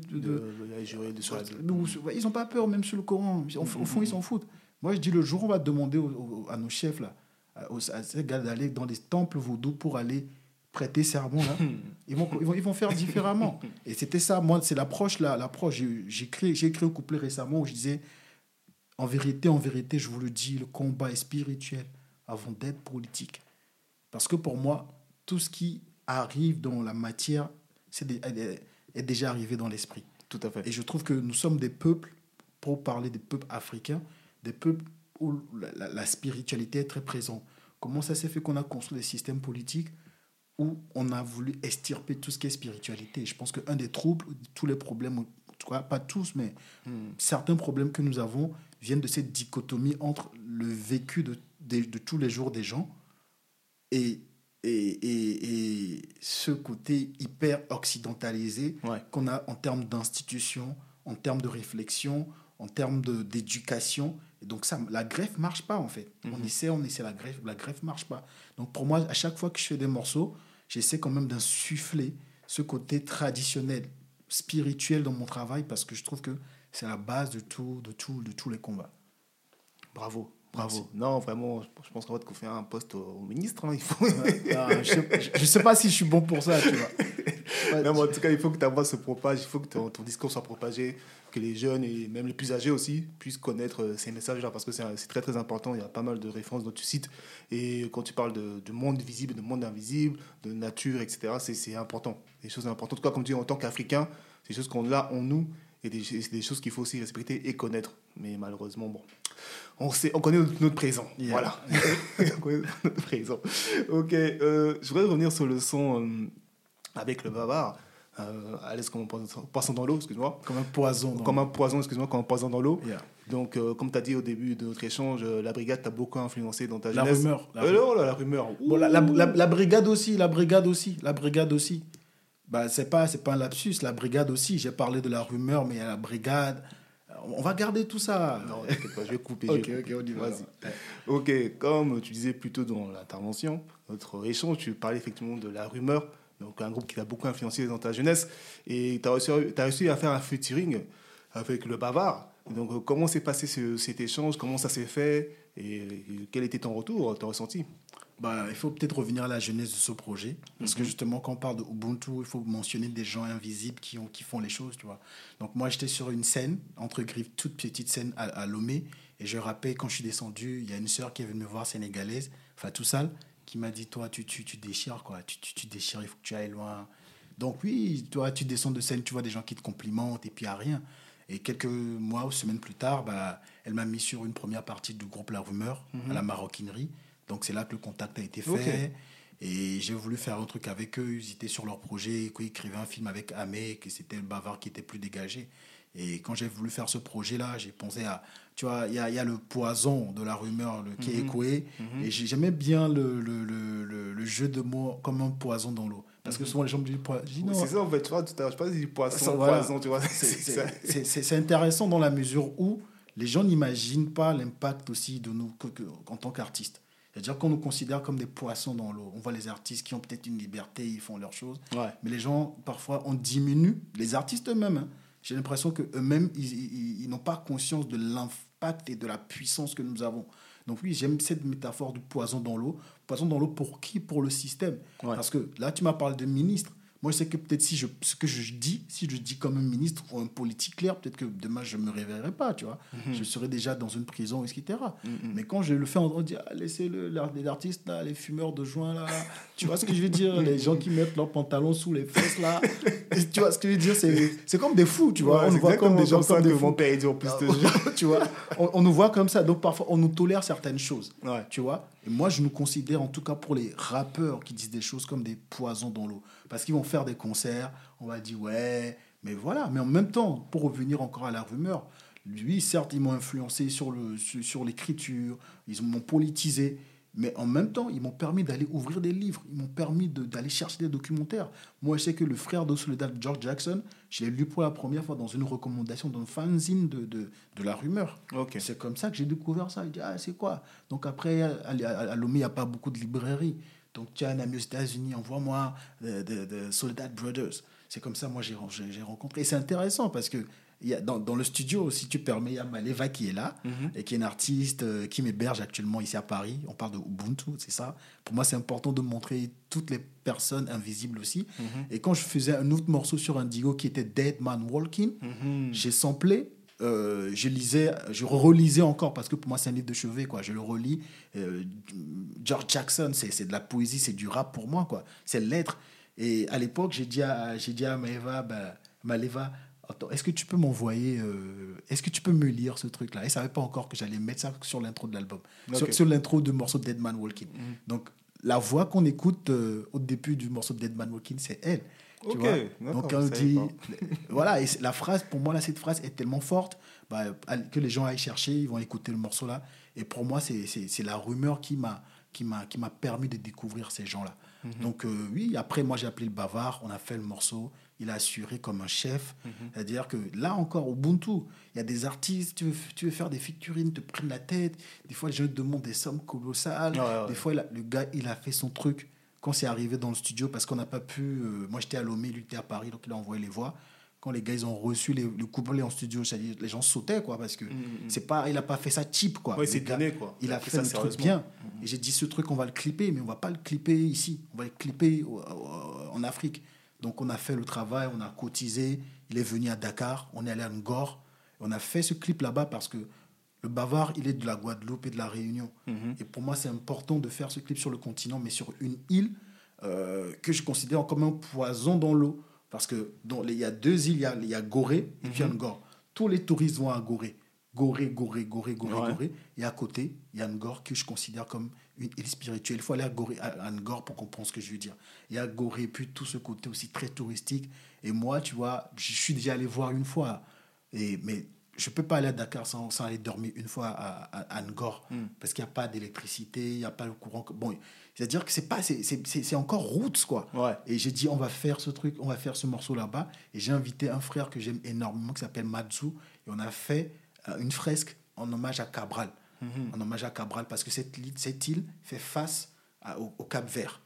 ils n'ont pas peur, même sur le Coran. Au, fond, ils s'en foutent. Moi, je dis, le jour où on va demander au- au- à nos chefs, là, à, ces gars d'aller dans les temples vaudous pour aller prêter serment, là, ils, vont, ils, vont, ils vont faire différemment. Et c'était ça, moi, c'est l'approche, là, l'approche. J'ai- J'ai écrit, j'ai écrit un couplet récemment où je disais, en vérité, en vérité, je vous le dis, le combat est spirituel avant d'être politique. Parce que pour moi, tout ce qui arrive dans la matière c'est est, est déjà arrivé dans l'esprit. Tout à fait. Et je trouve que nous sommes des peuples, pour parler des peuples africains, des peuples où la, la- la spiritualité est très présente. Comment ça s'est fait qu'on a construit des systèmes politiques où on a voulu extirper tout ce qui est spiritualité? Je pense qu'un des troubles, tous les problèmes, en tout cas pas tous, mais Hmm. certains problèmes que nous avons viennent de cette dichotomie entre le vécu de, de, de tous les jours des gens et, et, et, et ce côté hyper occidentalisé Ouais. qu'on a en termes d'institutions, en termes de réflexion, en termes d'éducation. Et donc ça, la greffe marche pas en fait. On Mhm. essaie, on essaie la greffe, la greffe marche pas. Donc pour moi, à chaque fois que je fais des morceaux, j'essaie quand même d'insuffler ce côté traditionnel, spirituel dans mon travail parce que je trouve que c'est la base de tout, de tout, de tous les combats. Bravo. Bravo. Merci. Non, vraiment, je pense qu'on va te confier un poste au ministre. hein, il faut... Je, sais, je- sais pas si je suis bon pour ça, tu vois. Ouais, Non, mais en tout cas, il faut que ta voix se propage, il faut que ton, ton discours soit propagé, que les jeunes et même les plus âgés aussi puissent connaître euh, ces messages-là, parce que c'est très très important. Il y a pas mal de références dont tu cites. Et quand tu parles de, de monde visible, de monde invisible, de nature, etc., c'est- important. Des choses importantes. En tout cas, comme tu dis, en tant qu'Africain, c'est des choses qu'on a en nous et des, c'est des choses qu'il faut aussi respecter et connaître. Mais malheureusement, bon, on, sait, on connaît notre, notre présent. Yeah. Voilà. on connaît notre présent. Ok, euh, je voudrais revenir sur le son euh, avec le bavard. Euh, à l'aise comme un poisson, dans l'eau, excuse-moi. Comme un poison. dans- Comme un poison, excuse-moi, comme un poison dans l'eau. Yeah. Donc, euh, comme tu as dit au début de notre échange, euh, la brigade t'a beaucoup influencé dans ta La jeunesse. rumeur. La Euh, non, là, la rumeur. Bon, la, la- la- la brigade aussi, la brigade aussi, la brigade aussi. Bah, c'est pas, c'est pas un lapsus, la brigade aussi. J'ai parlé de la rumeur, mais il y a la brigade. On va garder tout ça. Non, t'inquiète pas, je vais couper. ok, vais ok, on y va. Ok, comme tu disais plus tôt dans l'intervention, notre échange, tu parlais effectivement de la rumeur, donc un groupe qui t'a beaucoup influencé dans ta jeunesse, et tu as réussi, à faire un featuring avec le Bavard. Donc, euh, comment s'est passé ce- cet échange? Comment ça s'est fait? Et et quel était ton retour, ton ressenti? Bah, il faut peut-être revenir à la genèse de ce projet. Parce Mhm. que justement, quand on parle de Ubuntu, il faut mentionner des gens invisibles qui, ont, qui font les choses, tu vois. Donc moi, j'étais sur une scène, entre griffes, toute petite scène à, à Lomé. Et je rappelle, quand je suis descendu, il y a une sœur qui est venue me voir, sénégalaise, enfin tout sale, qui m'a dit, toi, tu, tu, tu déchires, quoi. Tu, tu, tu déchires, il faut que tu ailles loin. Donc oui, toi, tu descends de scène, tu vois des gens qui te complimentent, et puis a rien. Et quelques mois ou semaines plus tard, bah, elle m'a mis sur une première partie du groupe La Rumeur, à la maroquinerie. Donc c'est là que le contact a été fait. Et j'ai voulu faire un truc avec eux. Ils étaient sur leur projet. Ils écrivaient un film avec Amé, que c'était le bavard qui était plus dégagé. Et quand j'ai voulu faire ce projet-là, j'ai pensé à. Tu vois, il y a, il y a le poison de la rumeur, le qui est écoué. Et j'ai- j'aimais bien le, jeu de mots comme un poison dans l'eau. Parce que souvent les gens me disent. non. C'est ça, en fait, tu vois, tout à l'heure, je pas si poisson, voilà. poison, tu vois. C'est- intéressant dans la mesure où les gens n'imaginent pas l'impact aussi de nous en tant qu'artistes. C'est-à-dire qu'on nous considère comme des poissons dans l'eau. On voit les artistes qui ont peut-être une liberté, ils font leurs choses. Ouais. Mais les gens, parfois, on diminue, les artistes eux-mêmes. hein. J'ai l'impression qu'eux-mêmes, ils, ils- ils n'ont pas conscience de l'impact et de la puissance que nous avons. Donc oui, j'aime cette métaphore du poison dans l'eau. Poison dans l'eau pour qui? Pour le système. Ouais. Parce que là, tu m'as parlé de ministre. Moi, je sais que peut-être si je, ce que je dis, si je dis comme un ministre ou un politique clair, peut-être que demain, je ne me réveillerai pas, tu vois. Je serai déjà dans une prison, etc. Mais quand je le fais, on dit, ah, laissez-le, l'art- les artistes, là, les fumeurs de joint, là. tu vois ce que je veux dire? Les gens qui mettent leurs pantalons sous les fesses, là. Tu vois ce que je veux dire? C'est comme des fous, tu vois. Ouais, on nous voit comme des gens comme ça des fous. dit en plus de jeu. tu vois on, on nous voit comme ça. Donc parfois, on nous tolère certaines choses. Ouais. Tu vois moi, je nous considère, en tout cas pour les rappeurs qui disent des choses comme des poisons dans l'eau. Parce qu'ils vont faire des concerts, on va dire, ouais, mais voilà. Mais en même temps, pour revenir encore à la rumeur, lui, certes, ils m'ont influencé sur le sur, l'écriture, ils m'ont politisé. Mais en même temps, ils m'ont permis d'aller ouvrir des livres. Ils m'ont permis de- d'aller chercher des documentaires. Moi, je sais que le frère de Soledad, George Jackson, je l'ai lu pour la première fois dans une recommandation d'un fanzine de, de, de la rumeur. C'est comme ça que j'ai découvert ça. Il dit, ah, c'est quoi? Donc après, à, à- à Lomé, il n'y a pas beaucoup de librairies. Donc tu as un ami aux États-Unis, envoie-moi de, de, Soledad Brothers. C'est comme ça, moi, j'ai rencontré. Et c'est intéressant parce que y a, dans, dans le studio, si tu permets, il y a Maleva qui est là et qui est une artiste euh, qui m'héberge actuellement ici à Paris. On parle de Ubuntu, c'est ça. Pour moi, c'est important de montrer toutes les personnes invisibles aussi. Et quand je faisais un autre morceau sur Indigo qui était Dead Man Walking, Mhm. j'ai samplé, euh, je lisais, je relisais encore parce que pour moi c'est un livre de chevet quoi. Je le relis. Euh, George Jackson, c'est de la poésie, c'est du rap pour moi quoi. C'est lettres. Et à l'époque, j'ai dit à j'ai dit à Maeva, bah, Maleva, attends, est-ce que tu peux m'envoyer, euh, est-ce que tu peux me lire ce truc là Elle savait pas encore que j'allais mettre ça sur l'intro de l'album, sur, l'intro du morceau Dead Man Walking. Donc la voix qu'on écoute euh, au début du morceau Dead Man Walking, c'est elle. Tu vois? Donc on je savais dit, voilà, et la phrase, pour moi, là, cette phrase est tellement forte bah, que les gens aillent chercher, ils vont écouter le morceau là. Et pour moi, c'est- la rumeur qui m'a qui m'a permis de découvrir ces gens-là. Donc euh, oui, après moi j'ai appelé le bavard, on a fait le morceau, il a assuré comme un chef. C'est-à-dire que là encore, Ubuntu, il y a des artistes, tu veux, tu veux faire des featurines, te prennent la tête. Des fois, les gens te demandent des sommes colossales. Ouais, ouais. Des fois, a- le gars, il a fait son truc quand c'est arrivé dans le studio parce qu'on n'a pas pu. euh, moi, j'étais à Lomé, lui était à Paris, donc il a envoyé les voix. Quand les gars ils ont reçu les, le couplet en studio, les gens sautaient quoi parce que c'est pas, il a pas fait ça cheap quoi. C'est donné, quoi. Il Il a a pris fait ça le truc bien. Et j'ai dit ce truc on va le clipper, mais on va pas le clipper ici, on va le clipper en Afrique. Donc on a fait le travail, on a cotisé. Il est venu à Dakar, on est allé à Ngor, on a fait ce clip là-bas parce que le Bavard, il est de la Guadeloupe et de la Réunion. Et pour moi, c'est important de faire ce clip sur le continent, mais sur une île euh, que je considère comme un poison dans l'eau. Parce que dans les- il y a deux îles, il y a, il y a Gorée et puis Ngor. Tous les touristes vont à Gorée. Gorée, Gorée, Gorée, Gorée, Ouais. Gorée. Et à côté, il y a Ngor que je considère comme une île spirituelle. Il faut aller à, Gorée, à, pour comprendre ce que je veux dire. Il y a Gorée, puis tout ce côté aussi très touristique. Et moi, tu vois, je suis déjà allé voir une fois. Et, mais je peux pas aller à Dakar sans, sans aller dormir une fois à, à, Hmm. parce qu'il n'y a pas d'électricité, il n'y a pas le courant. Bon, c'est-à-dire que c'est pas, c'est, c'est, c'est- c'est encore roots quoi. Ouais. Et j'ai dit, on va faire ce truc, on va faire ce morceau là-bas. Et j'ai invité un frère que j'aime énormément qui s'appelle Matsu. Et on a fait euh, une fresque en hommage à Cabral. En hommage à Cabral, parce que cette, île- cette île fait face à- au, au Cap Vert.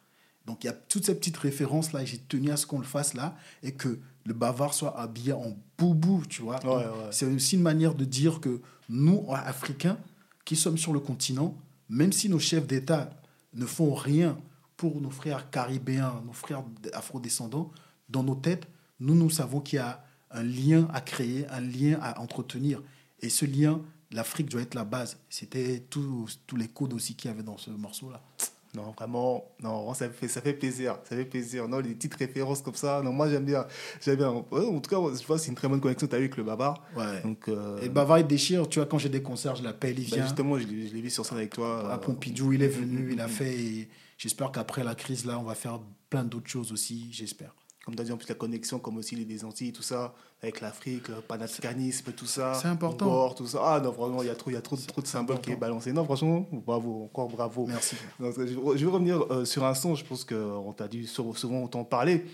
Donc il y a toutes ces petites références là. J'ai tenu à ce qu'on le fasse là. Et que le bavard soit habillé en boubou, tu vois. Ouais, Donc, ouais. C'est aussi une manière de dire que nous, Africains, qui sommes sur le continent, même si nos chefs d'État ne font rien pour nos frères caribéens, nos frères afrodescendants, dans nos têtes, nous, nous savons qu'il y a un lien à créer, un lien à entretenir. Et ce lien, l'Afrique doit être la base. C'était tous les codes aussi qu'il y avait dans ce morceau-là. Non, vraiment, non, ça fait, ça fait plaisir, ça fait plaisir. Non, les petites références comme ça, non, moi j'aime bien, j'aime bien. En tout cas, je vois, c'est une très bonne connexion que tu as eu avec le Babar. Ouais. Donc, euh, Et le bavard, il déchire. Tu vois, quand j'ai des concerts, je l'appelle, il bah, vient. justement, je l'ai vu sur scène avec toi. à euh, Pompidou, il est venu, il a fait. J'espère qu'après la crise, là, on va faire plein d'autres choses aussi, j'espère. Comme tu as dit, en plus, la connexion, comme aussi les des Antilles, tout ça, avec l'Afrique, le panafricanisme, tout ça. C'est important. Ngor, tout ça. Ah non, vraiment, il y a trop, y a trop, trop de symboles qui est balancé. Non, franchement, bravo, encore bravo. Merci. Donc, je vais revenir euh, sur un son, je pense qu'on t'a dû sou- souvent t'en parler,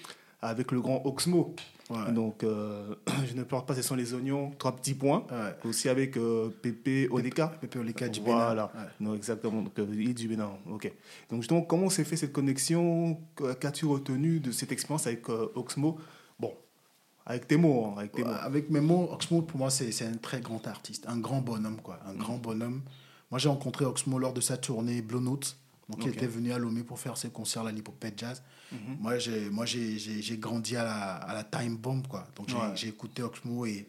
avec le grand Oxmo. Ouais. Donc, euh, je ne pleure pas, ce sont les oignons, trois petits points. Ouais. Aussi avec euh, Pépé Odeka. Pépé Oleka du Bénin. Voilà, Ouais. non, exactement. Donc, euh, île du Bénin, ok. Donc, justement, comment s'est fait cette connexion? Qu'as-tu retenu de cette expérience avec euh, Oxmo? Bon, avec tes mots, hein, avec tes mots. Avec mes mots, Oxmo, pour moi, c'est c'est un très grand artiste, un grand bonhomme, quoi. Un grand bonhomme. Moi, j'ai rencontré Oxmo lors de sa tournée Blue Note. Donc, il était venu à Lomé pour faire ses concerts à l'Hippopète Jazz. Moi, j'ai moi, j'ai- grandi à la, à la Time Bomb, quoi. Donc, j'ai Ouais. écouté Oxmo et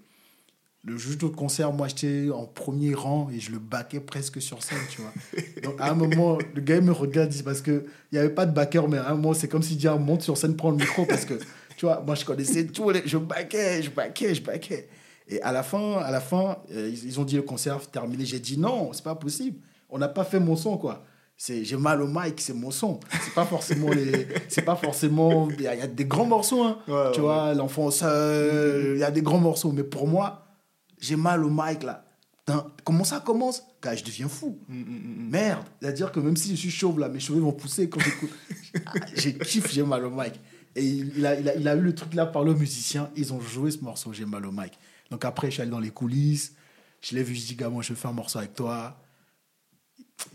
le juge de concert, moi, j'étais en premier rang et je le baquais presque sur scène, tu vois. Donc, à un moment, le gars, il me regarde, il parce qu'il n'y avait pas de backer, mais à un moment, c'est comme s'il dit, ah, monte sur scène, prends le micro, parce que, tu vois, moi, je connaissais tout, les- je baquais, je baquais, je baquais. Et à la fin, à la fin euh, ils, ils ont dit le concert terminé. J'ai dit, non, c'est pas possible. On n'a pas fait mon son, quoi. C'est, j'ai mal au mic, c'est mon son. C'est pas forcément les, c'est pas forcément, il y, a il y a des grands morceaux, hein. Ouais, tu ouais. vois, l'enfant seul, il y a des grands morceaux. Mais pour moi, j'ai mal au mic, là. Comment ça commence? Car je deviens fou. Mm, mm, mm. Merde. C'est-à-dire que même si je suis chauve, là, mes cheveux vont pousser quand j'écoute. J'ai kiff, j'ai mal au mic. Et il, a, il, a, il a eu le truc là par le musicien. Ils ont joué ce morceau, j'ai mal au mic. Donc après, je suis allé dans les coulisses. Je l'ai vu, je dis, moi, je veux faire un morceau avec toi.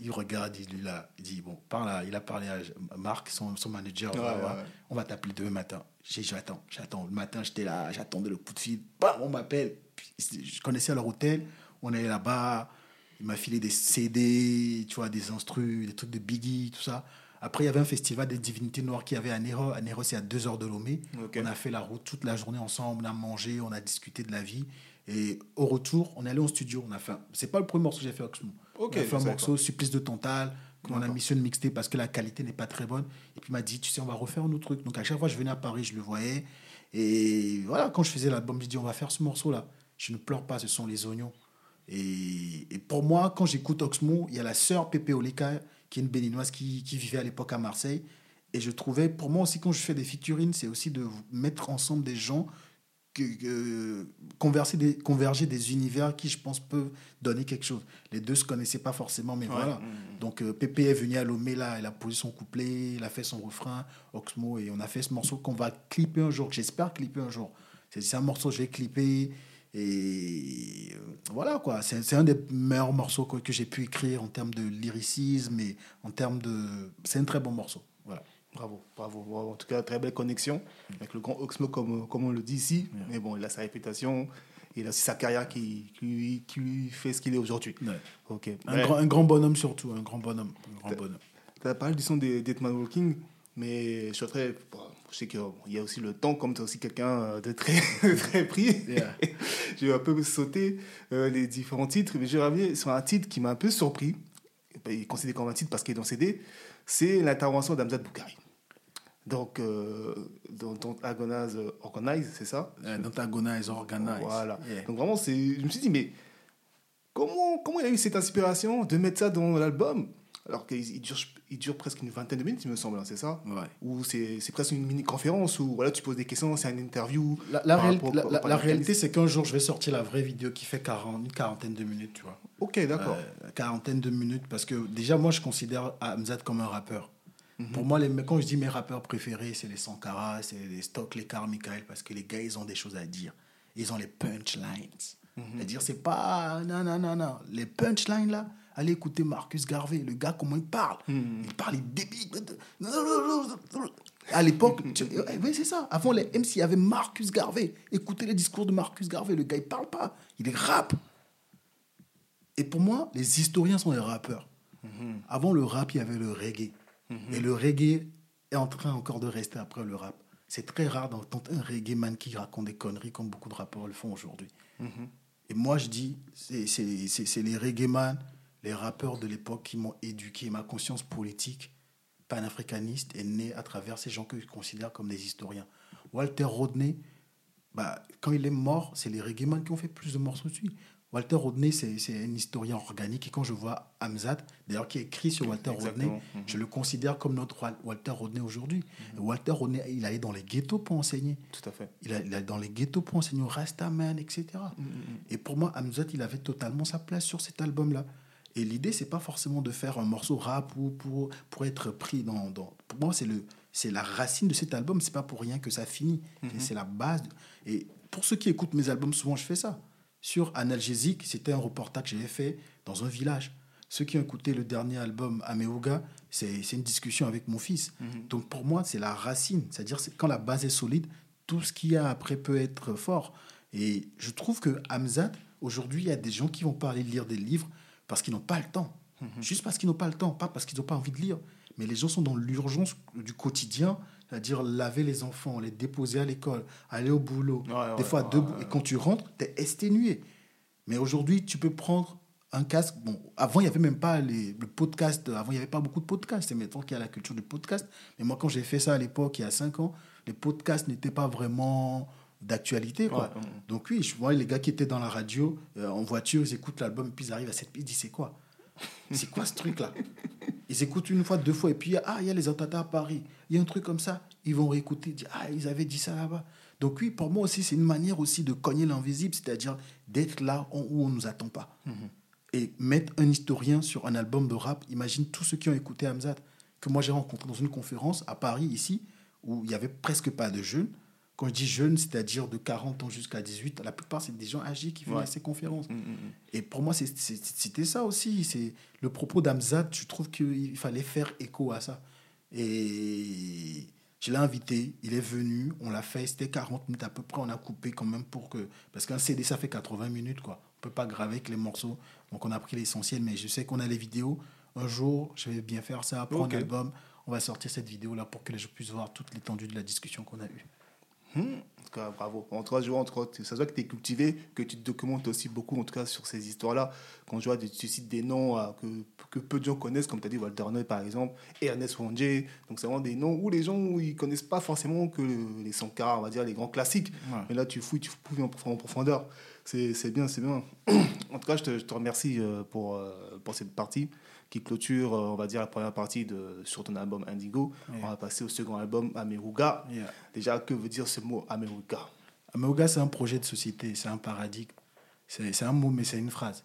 Il regarde, il, là, il dit, bon, par là, il a parlé à Marc, son, son manager. Ouais, on va ouais. On va t'appeler demain matin. J'ai dit, j'attends, j'attends. Le matin, j'étais là, j'attendais le coup de fil. Bam, on m'appelle. Je connaissais leur hôtel. On est là-bas. Il m'a filé des CD, tu vois, des instrus, des trucs de Biggie, tout ça. Après, il y avait un festival des divinités noires qui avait à Nero. À Nero, c'est à deux heures de Lomé. On a fait la route toute la journée ensemble, on a mangé, on a discuté de la vie. Et au retour, on est allé en studio. On a fait. un- C'est pas le premier morceau que j'ai fait avec Oxmo. Ok, on a fait un morceau, Supplice de Tantal. qu'on a D'accord. mis sur une mixtape parce que la qualité n'est pas très bonne. Et puis il m'a dit, tu sais, on va refaire un autre truc. Donc à chaque fois je venais à Paris, je le voyais. Et voilà, quand je faisais l'album, je dis, on va faire ce morceau-là. Je ne pleure pas, ce sont les oignons. Et, et pour moi, quand j'écoute Oxmo, il y a la sœur Pépé Oleka, qui est une béninoise qui, qui vivait à l'époque à Marseille. Et je trouvais, pour moi aussi, quand je fais des featurines, c'est aussi de mettre ensemble des gens, converser des, converger des univers qui, je pense, peuvent donner quelque chose. Les deux se connaissaient pas forcément, mais Ouais. voilà. Mm. Donc euh, Pépé est venu à Lomé, là, il a posé son couplet, il a fait son refrain, Oxmo, et on a fait ce morceau qu'on va clipper un jour, que j'espère clipper un jour. C'est un morceau que je vais clipper, et euh, voilà quoi, c'est c'est un des meilleurs morceaux que, que j'ai pu écrire en termes de lyricisme et en termes de... C'est un très bon morceau, voilà. Bravo, bravo. En tout cas, très belle connexion avec le grand Oxmo, comme, comme on le dit ici. Mais bon, il a sa réputation. Il a aussi sa carrière qui, qui, lui, qui lui fait ce qu'il est aujourd'hui. Ok. Un, Ouais. grand, un grand bonhomme surtout, un grand bonhomme. Un grand Ouais. bonhomme. Tu as parlé du son des Deadman Walking, mais je souhaiterais. bon, je sais qu'il y a aussi le temps, comme tu es aussi quelqu'un de très, très pris. Yeah. je vais un peu sauter euh, les différents titres, mais je vais revenir sur un titre qui m'a un peu surpris. Ben, Il est considéré comme un titre parce qu'il est dans CD. C'est l'intervention d'Amzad Boukari. Donc, euh, dans, dans Agonize, euh, Organize, c'est ça? Euh, Antagonize, organize. Voilà. Yeah. Donc, vraiment, c'est, je me suis dit, mais comment, comment il a eu cette inspiration de mettre ça dans l'album? Alors qu'il dure, il dure presque une vingtaine de minutes, il me semble, hein, c'est ça? Ouais. Ou c'est c'est presque une mini-conférence où voilà, tu poses des questions, c'est une interview. La, la par réal- rapport- la- par la- rapport à la la réalité, c'est qu'un jour, je vais sortir la vraie vidéo qui fait 40, une quarantaine de minutes, tu vois. Ok, d'accord. Euh, quarantaine de minutes, parce que déjà, moi, je considère Hamzat comme un rappeur. Pour moi, les, quand je dis mes rappeurs préférés, c'est les Sankara, c'est les Stock, les Carmichael, parce que les gars, ils ont des choses à dire. Ils ont les punchlines. C'est-à-dire, c'est pas. Non, non, non, non. Les punchlines, là, allez écouter Marcus Garvey, le gars, comment il parle. Il parle, il débite. À l'époque, tu- eh, oui, c'est ça. Avant les MC, il y avait Marcus Garvey. Écoutez les discours de Marcus Garvey. Le gars, il parle pas. Il rappe. Et pour moi, les historiens sont les rappeurs. Avant le rap, il y avait le reggae. Et le reggae est en train encore de rester après le rap. C'est très rare d'entendre un reggae man qui raconte des conneries comme beaucoup de rappeurs le font aujourd'hui. Et moi, je dis, c'est les reggae man, les rappeurs de l'époque qui m'ont éduqué. Ma conscience politique panafricaniste est née à travers ces gens que je considère comme des historiens. Walter Rodney, bah, quand il est mort, c'est les reggae man qui ont fait plus de morceaux dessus. Walter Rodney, c'est un historien organique. Et quand je vois Hamzat, d'ailleurs, qui a écrit sur Walter. Rodney, je le considère comme notre Wal- Walter Rodney aujourd'hui. Et Walter Rodney, il allait dans les ghettos pour enseigner. Tout à fait. Il a, il a dans les ghettos pour enseigner au Rastaman, etc. Et pour moi, Hamzat, il avait totalement sa place sur cet album-là. Et l'idée, c'est pas forcément de faire un morceau rap ou pour, pour être pris dans, dans- Pour moi, c'est le c'est la racine de cet album. C'est pas pour rien que ça finit. C'est la base. Et pour ceux qui écoutent mes albums, souvent, je fais ça. Sur Analgésique, c'était un reportage que j'avais fait dans un village. Ceux qui ont écouté le dernier album Ameoga, c'est une discussion avec mon fils. Donc pour moi, c'est la racine. C'est-à-dire c'est quand la base est solide, tout ce qu'il y a après peut être fort. Et je trouve que Hamzat, aujourd'hui, il y a des gens qui vont pas aller lire des livres parce qu'ils n'ont pas le temps. Juste parce qu'ils n'ont pas le temps, pas parce qu'ils n'ont pas envie de lire. Mais les gens sont dans l'urgence du quotidien, c'est-à-dire laver les enfants, les déposer à l'école, aller au boulot, Ouais, des fois ouais, debout. Et quand tu rentres, tu es exténué. Mais aujourd'hui, tu peux prendre un casque. Bon, avant, il n'y avait même pas les, le podcast. Avant, il n'y avait pas beaucoup de podcasts. C'est maintenant qu'il y a la culture du podcast. Mais moi, quand j'ai fait ça à l'époque, il y a cinq ans, les podcasts n'étaient pas vraiment d'actualité. quoi. Donc oui, je vois les gars qui étaient dans la radio, euh, en voiture, ils écoutent l'album, puis ils arrivent à cette piste, ils disent c'est quoi? C'est quoi ce truc-là? Ils écoutent une fois, deux fois, et puis ah, il y a les attentats à Paris, il y a un truc comme ça, ils vont réécouter, dire ah, ils avaient dit ça là-bas. Donc oui, pour moi aussi, c'est une manière aussi de cogner l'invisible, c'est-à-dire d'être là où on ne nous attend pas. Et mettre un historien sur un album de rap, imagine tous ceux qui ont écouté Hamzat, que moi j'ai rencontré dans une conférence à Paris, ici, où il y avait presque pas de jeunes. Quand je dis jeunes, c'est-à-dire de 40 ans jusqu'à 18, la plupart, c'est des gens âgés qui Ouais. à ces conférences. Mm, mm, mm. Et pour moi, c'était ça aussi. C'est le propos d'Amzad. Je trouve qu'il fallait faire écho à ça. Et je l'ai invité. Il est venu. On l'a fait. C'était 40 minutes à peu près. On a coupé quand même pour que. Parce qu'un CD, ça fait 80 minutes. Quoi. On peut pas graver avec les morceaux. Donc on a pris l'essentiel. Mais je sais qu'on a les vidéos. Un jour, je vais bien faire ça. Pour Ok. un album, on va sortir cette vidéo-là pour que les gens puissent voir toute l'étendue de la discussion qu'on a eue. Hmm, En tout cas, bravo. En tout cas, je vois, en tout cas, ça se voit que tu es cultivé, que tu te documentes aussi beaucoup, en tout cas, sur ces histoires-là. Quand je vois, tu cites des noms euh, que, que peu de gens connaissent, comme tu as dit, Walter Noy, par exemple, Ernest Wangé. Donc, c'est vraiment des noms où les gens, ils connaissent pas forcément que le- les Sankara, on va dire, les grands classiques. Ouais. Mais là, tu fouilles, tu fouilles en prof- en profondeur. C'est bien, c'est bien. en tout cas, je te, je te remercie euh, pour, euh, pour cette partie qui clôture, on va dire, la première partie de, sur ton album Indigo. On va passer au second album, Ameruga. Yeah. Déjà, que veut dire ce mot Ameruga? Ameoga, c'est un projet de société, c'est un paradigme. C'est c'est un mot, mais c'est une phrase.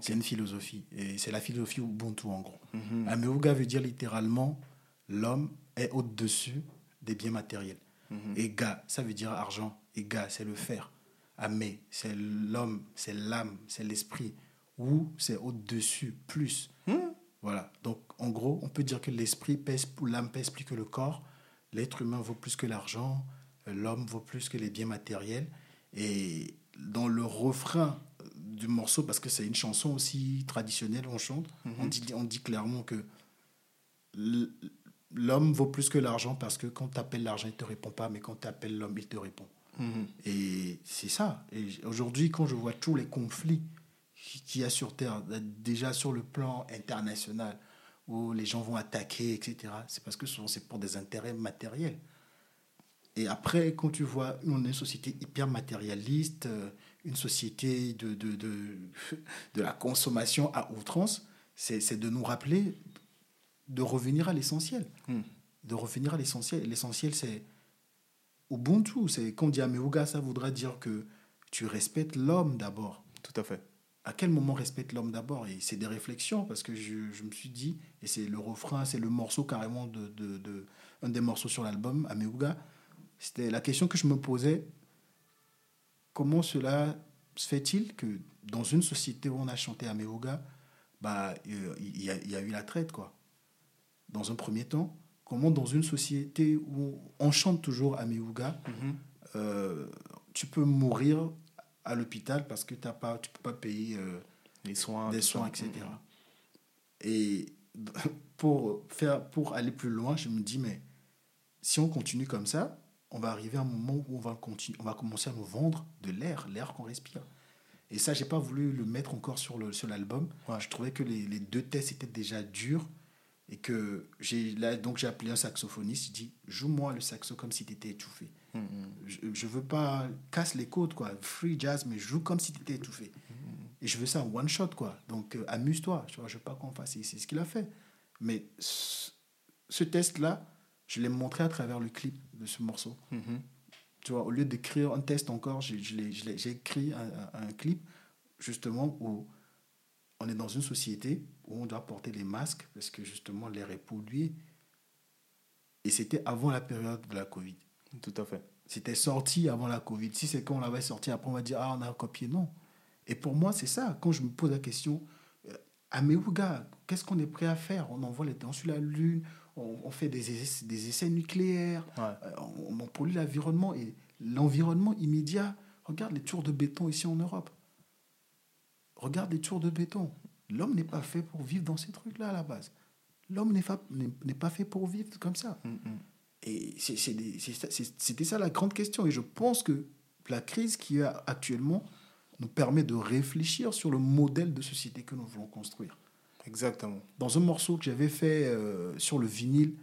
C'est une philosophie. Et c'est la philosophie Ubuntu, en gros. Ameoga veut dire littéralement l'homme est au-dessus des biens matériels. Mhm. Et ga, ça veut dire argent. Et ga, c'est le faire. Amé, c'est l'homme, c'est l'âme, c'est l'esprit. Ou c'est au-dessus, plus. Hmm. Voilà. Donc, en gros, on peut dire que l'esprit pèse, l'âme pèse plus que le corps. L'être humain vaut plus que l'argent. L'homme vaut plus que les biens matériels. Et dans le refrain du morceau, parce que c'est une chanson aussi traditionnelle, on chante, on, dit, on dit clairement que l'homme vaut plus que l'argent parce que quand tu appelles l'argent, il ne te répond pas, mais quand tu appelles l'homme, il te répond. Mhm. Et c'est ça. Et aujourd'hui, quand je vois tous les conflits qui- qu'il y a sur Terre, déjà sur le plan international, où les gens vont attaquer, etc., c'est parce que souvent c'est pour des intérêts matériels. Et après, quand tu vois, on est une société hyper matérialiste, euh, une société de, de, de, de la consommation à outrance, c'est de nous rappeler de revenir à l'essentiel. Hmm. De revenir à l'essentiel. L'essentiel, c'est Ubuntu. C'est, quand on dit Ameuga, ça voudra dire que tu respectes l'homme d'abord. Tout à fait. À quel moment respecte l'homme d'abord? Et c'est des réflexions, parce que je, je me suis dit, et c'est le refrain, c'est le morceau carrément de, de, de- un des morceaux sur l'album, Ameuga. C'était la question que je me posais, comment cela se fait-il que dans une société où on a chanté Ameuga, bah, euh, il y, a, il y a eu la traite, quoi? Dans un premier temps, comment dans une société où on chante toujours Ameuga, Mhm. euh, tu peux mourir à l'hôpital parce que t'as pas, tu peux pas payer euh, Les soins. des soins, etc. Et pour, faire, pour aller plus loin, je me dis, mais si on continue comme ça, on va arriver à un moment où on va, continuer, on va commencer à nous vendre de l'air, l'air qu'on respire. Et ça, j'ai pas voulu le mettre encore sur le sur l'album. Ouais. Je trouvais que les, les deux tests étaient déjà durs et que j'ai là donc j'ai appelé un saxophoniste. Il dit joue-moi le saxo comme si tu étais étouffé. Mhm. Je, je veux pas casse les côtes quoi, free jazz mais joue comme si tu étais étouffé. Et je veux ça en one shot quoi. Donc euh, amuse-toi. Je veux pas qu'on fasse. C'est ce qu'il a fait. Mais ce, ce test là, je l'ai montré à travers le clip de ce morceau. Mhm. Tu vois, au lieu d'écrire un test encore, j'ai je je écrit un, clip justement où on est dans une société où on doit porter les masques parce que justement l'air est pollué. Et c'était avant la période de la Covid. Tout à fait. C'était sorti avant la Covid. Si c'est quand on l'avait sorti, après on va dire Ah, on a copié. Non. Et pour moi, c'est ça. Quand je me pose la question, euh, à Meuga, qu'est-ce qu'on est prêt à faire? On envoie les gens sur la Lune, on, on fait des essais, des essais nucléaires, Ouais. euh, on, on pollue l'environnement. Et l'environnement immédiat, regarde les tours de béton ici en Europe. Regarde les tours de béton. L'homme n'est pas fait pour vivre dans ces trucs-là à la base. L'homme n'est fa- n'est n'est pas fait pour vivre comme ça. Mhm. Et c'est- c'est des- c'était ça la grande question. Et je pense que la crise qu'il y a actuellement nous permet de réfléchir sur le modèle de société que nous voulons construire. Exactement. Dans un morceau que j'avais fait euh, sur le vinyle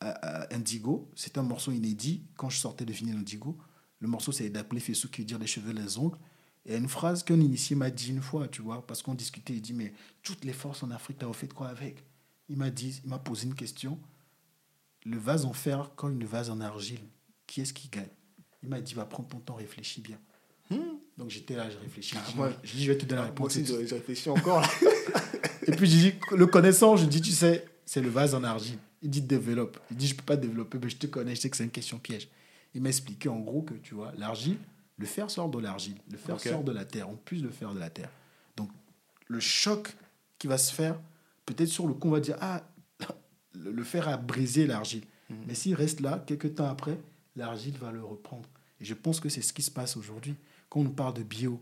à- à Indigo, c'est un morceau inédit. Quand je sortais de vinyle Indigo, le morceau c'est d'appeler Fessou qui veut dire les cheveux, les ongles. Et il y a une phrase qu'un initié m'a dit une fois, tu vois, parce qu'on discutait, il dit, mais toutes les forces en Afrique, t'as fait quoi avec? Il m'a dit, il m'a posé une question. Le vase en fer, quand une vase en argile, qui est-ce qui gagne? Il m'a dit, va prendre ton temps, réfléchis bien. Donc j'étais là, je réfléchis. Ah, moi- je dis, je vais te donner la Moi réponse. aussi, je réfléchis encore. Et puis j'ai dit, le connaissant, je dis, tu sais, c'est le vase en argile. Il dit, développe. Il dit, je peux pas développer, mais je te connais, je sais que c'est une question piège. Il m'a expliqué en gros que, tu vois, l'argile, le fer sort de l'argile, le fer sort de la terre, on puise le fer de la terre. Donc, le choc qui va se faire, peut-être sur le coup, on va dire, ah, le le fer a brisé l'argile. Mais s'il reste là, quelques temps après, l'argile va le reprendre. Et je pense que c'est ce qui se passe aujourd'hui. Quand on nous parle de bio,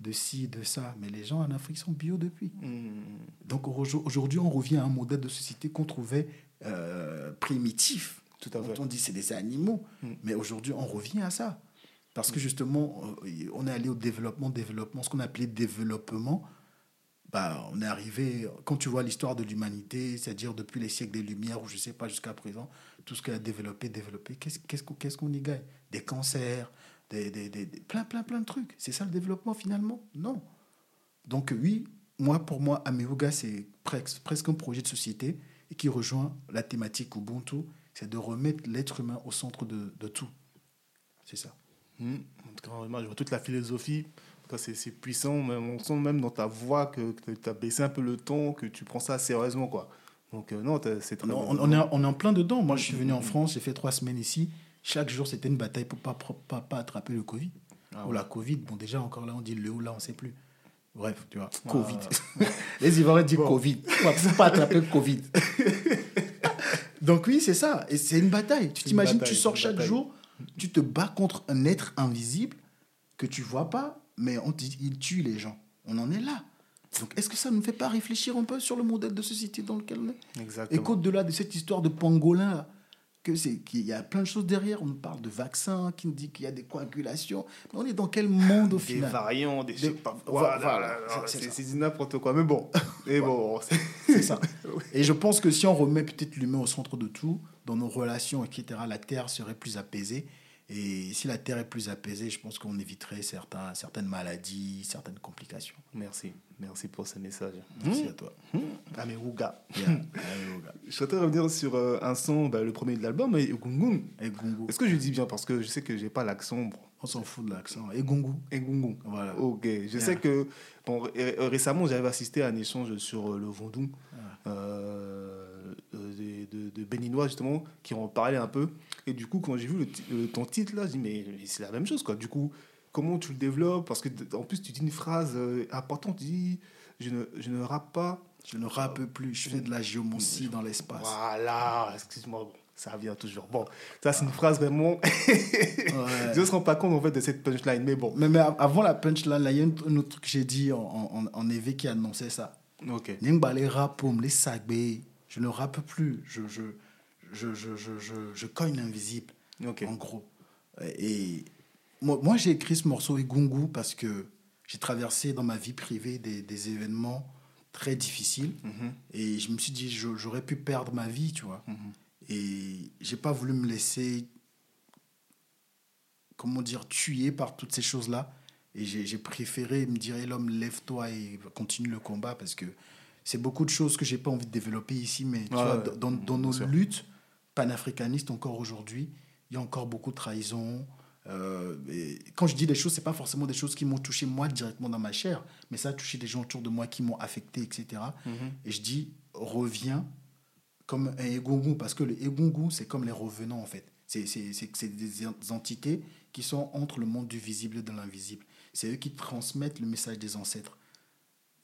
de ci, de ça, mais les gens en Afrique sont bio depuis. Mhm. Donc aujo- aujourd'hui, on revient à un modèle de société qu'on trouvait euh, primitif. Tout à fait. On dit c'est des animaux, Mm. mais aujourd'hui, on revient à ça. Parce que justement, euh, on est allé au développement, développement, ce qu'on appelait développement. Bah, on est arrivé, quand tu vois l'histoire de l'humanité, c'est-à-dire depuis les siècles des Lumières, ou je ne sais pas jusqu'à présent, tout ce qu'elle a développé, développé, qu'est-ce qu'on qu'est-ce qu'on y gagne? Des cancers, des, des, des- plein, plein, plein de trucs. C'est ça le développement finalement? Non. Donc oui, moi, pour moi, Ameuga, c'est presque, presque un projet de société et qui rejoint la thématique Ubuntu, c'est de remettre l'être humain au centre de, de tout. C'est ça. Mhm. En tout cas, vraiment, je vois toute la philosophie. C'est puissant. Même, on sent même dans ta voix que, tu as baissé un peu le ton, que tu prends ça sérieusement. Quoi. Donc, euh, non, c'est très On, on est en plein dedans. Moi, je suis venu en France, j'ai fait trois semaines ici. Chaque jour, c'était une bataille pour pas, pas, pas, pas attraper le Covid. Ah Ou la Covid, bon, déjà, encore là, on dit le ou là, on ne sait plus. Bref, tu vois, Ah. Covid. Les Ivoiriens disent Covid. Pour pas- pas attraper le Covid. Donc, oui, c'est ça. Et c'est une bataille. Tu t'imagines, tu sors chaque bataille. jour, tu te bats contre un être invisible que tu vois pas, mais on il tue les gens. On en est là. Donc, est-ce que ça ne nous fait pas réfléchir un peu sur le modèle de société dans lequel on est? Exactement. et qu'au-delà de cette histoire de pangolin, là, que c'est qu'il y a plein de choses derrière. On parle de vaccins, qui nous dit qu'il y a des coagulations. Mais on est dans quel monde au des final variants, des, je sais Des- pas voilà, quoi, c'est- n'importe quoi. Mais bon, mais bon, C'est ça. Et je pense que si on remet peut-être l'humain au centre de tout, dans nos relations, etc., la Terre serait plus apaisée Et si la terre est plus apaisée, je pense qu'on éviterait certains, certaines maladies, certaines complications. Merci. Merci pour ce message. Merci à toi. Ameruga. Yeah, Ameruga. Je souhaiterais revenir sur euh, un son, bah, le premier de l'album, Egungun. Est-ce que je dis bien? Parce que je sais que j'ai pas l'accent. On s'en fout de l'accent. Et Gungu. Egungun. Voilà. Ok. Je sais que bon, ré- euh, récemment, j'avais assisté à un échange sur euh, le Vendou euh, de, de, de Béninois, justement, qui en parlaient un peu. Et du coup, quand j'ai vu le, ton titre, là, je dis, mais, mais c'est la même chose, quoi. Du coup, comment tu le développes? Parce que, en plus, tu dis une phrase euh, importante, tu dis, je ne, je ne rappe pas. Je ne rappe plus, je fais de la géomancie dans l'espace. Voilà, excuse-moi, bon, ça revient toujours. Bon, ça, c'est une phrase vraiment. Ouais. je ne se rends pas compte, en fait, de cette punchline, mais bon. Mais, mais avant la punchline, là, il y a un autre truc que j'ai dit en, en, en EV qui annonçait ça. Ok. Nimba les rapom, les sagbé, je ne rappe plus, je, je, je, je, je, je, cogne l'invisible, en gros. Et moi, moi j'ai écrit ce morceau Egungu parce que j'ai traversé dans ma vie privée des, des événements très difficiles Mhm. et je me suis dit, j'aurais pu perdre ma vie, tu vois. Mhm. Et j'ai pas voulu me laisser, comment dire, tuer par toutes ces choses-là. Et j'ai préféré me dire, l'homme, lève-toi et continue le combat parce que c'est beaucoup de choses que j'ai pas envie de développer ici, mais tu vois, ouais, dans, dans bien nos sûr. luttes panafricanistes encore aujourd'hui, il y a encore beaucoup de trahison. Euh, et quand je dis des choses, c'est pas forcément des choses qui m'ont touché moi directement dans ma chair, mais ça a touché des gens autour de moi qui m'ont affecté, etc. Mhm. Et je dis, reviens comme un egungun, parce que le egungun, c'est comme les revenants, en fait. C'est des entités qui sont entre le monde du visible et de l'invisible. C'est eux qui transmettent le message des ancêtres.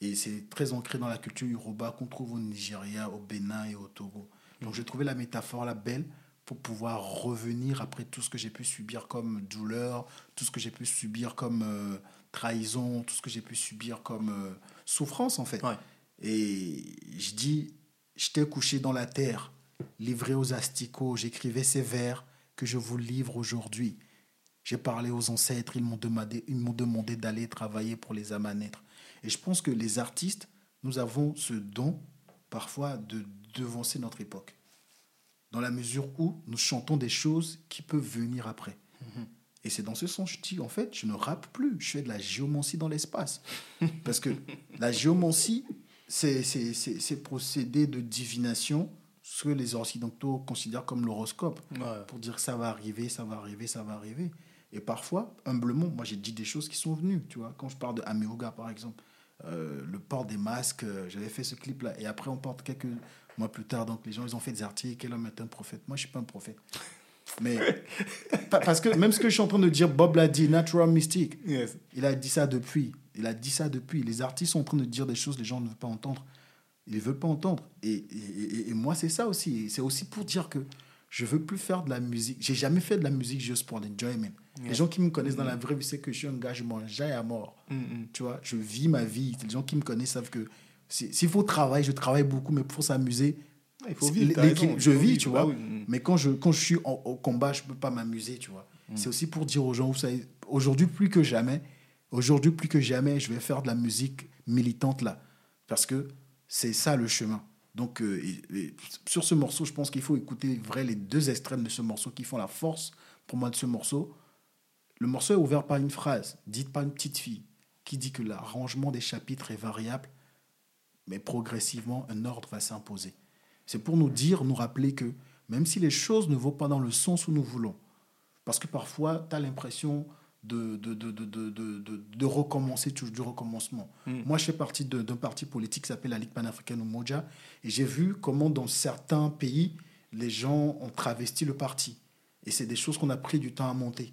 Et c'est très ancré dans la culture yoruba qu'on trouve au Nigeria, au Bénin et au Togo. Donc j'ai trouvé la métaphore là belle pour pouvoir revenir après tout ce que j'ai pu subir comme douleur, tout ce que j'ai pu subir comme euh, trahison, tout ce que j'ai pu subir comme euh, souffrance en fait. Ouais. Et je dis, j'étais couché dans la terre, livré aux asticots, j'écrivais ces vers que je vous livre aujourd'hui. J'ai parlé aux ancêtres, ils m'ont demandé, ils m'ont demandé d'aller travailler pour les naître. Et je pense que les artistes, nous avons ce don parfois de devancer notre époque. Dans la mesure où nous chantons des choses qui peuvent venir après. Et c'est dans ce sens, je dis, en fait, je ne rappe plus, je fais de la géomancie dans l'espace. Parce que la géomancie, c'est c'est procédé de divination, ce que les occidentaux considèrent comme l'horoscope, Ouais. pour dire ça va arriver, ça va arriver, ça va arriver. Et parfois, humblement, moi j'ai dit des choses qui sont venues, tu vois. Quand je parle de Ameoga, par exemple, euh, le port des masques, euh, j'avais fait ce clip-là. Et après, on porte quelques mois plus tard, donc les gens, ils ont fait des articles, quel homme est un prophète Moi, je suis pas un prophète. Mais, pa- parce que même ce que je suis en train de dire, Bob l'a dit, Natural Mystique, Yes. il a dit ça depuis. Il a dit ça depuis. Les artistes sont en train de dire des choses que les gens ne veulent pas entendre. Ils ne veulent pas entendre. Et, et, et- moi, c'est ça aussi. C'est aussi pour dire que je veux plus faire de la musique. J'ai jamais fait de la musique juste pour l'enjoyment. Les gens qui me connaissent dans la vraie vie, c'est que je suis un gars, je mange à mort. Mhm. Tu vois, je vis ma vie. Les gens qui me connaissent savent que s'il faut travailler, je travaille beaucoup, mais pour s'amuser, Il faut c'est- vivre. t'as l'équilibre- raison, je il faut vis, vivre. tu Bah vois. oui. Mhm. Mais quand je, quand je suis en- au combat, je ne peux pas m'amuser, tu vois. C'est aussi pour dire aux gens, vous savez, aujourd'hui plus que jamais, aujourd'hui plus que jamais, je vais faire de la musique militante là. Parce que c'est ça le chemin. Donc, euh, et- et sur ce morceau, je pense qu'il faut écouter vrai les deux extrêmes de ce morceau qui font la force pour moi de ce morceau. Le morceau est ouvert par une phrase dite par une petite fille qui dit que l'arrangement des chapitres est variable, mais progressivement, un ordre va s'imposer. C'est pour nous dire, nous rappeler que même si les choses ne vont pas dans le sens où nous voulons, parce que parfois, tu as l'impression de, de, de, de, recommencer, toujours du recommencement. Mm. Moi, je fais partie d'un parti politique qui s'appelle la Ligue panafricaine ou Moja, et j'ai vu comment dans certains pays, les gens ont travesti le parti. Et c'est des choses qu'on a pris du temps à monter.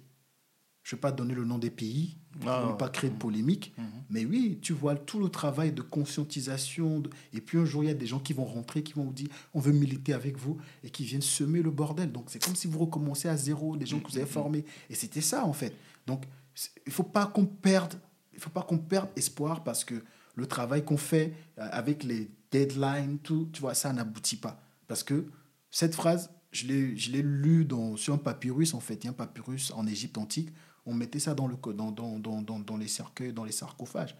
Je ne vais pas donner le nom des pays, pour Ah, ne ouais. pas créer de polémique, Mhm. mais oui, tu vois tout le travail de conscientisation. de- Et puis un jour, il y a des gens qui vont rentrer, qui vont vous dire on veut militer avec vous, et qui viennent semer le bordel. Donc c'est comme si vous recommencez à zéro, des gens que vous avez formés. Et c'était ça, en fait. Donc il ne faut pas qu'on perde, il faut pas qu'on perde espoir parce que le travail qu'on fait euh, avec les deadlines, tout, tu vois, ça n'aboutit pas. Parce que cette phrase, je l'ai je l'ai lue dans, sur un papyrus, en fait. Il y a un papyrus en Égypte antique. On mettait ça dans, le, dans, dans, dans, dans, dans les cercueils, dans les sarcophages.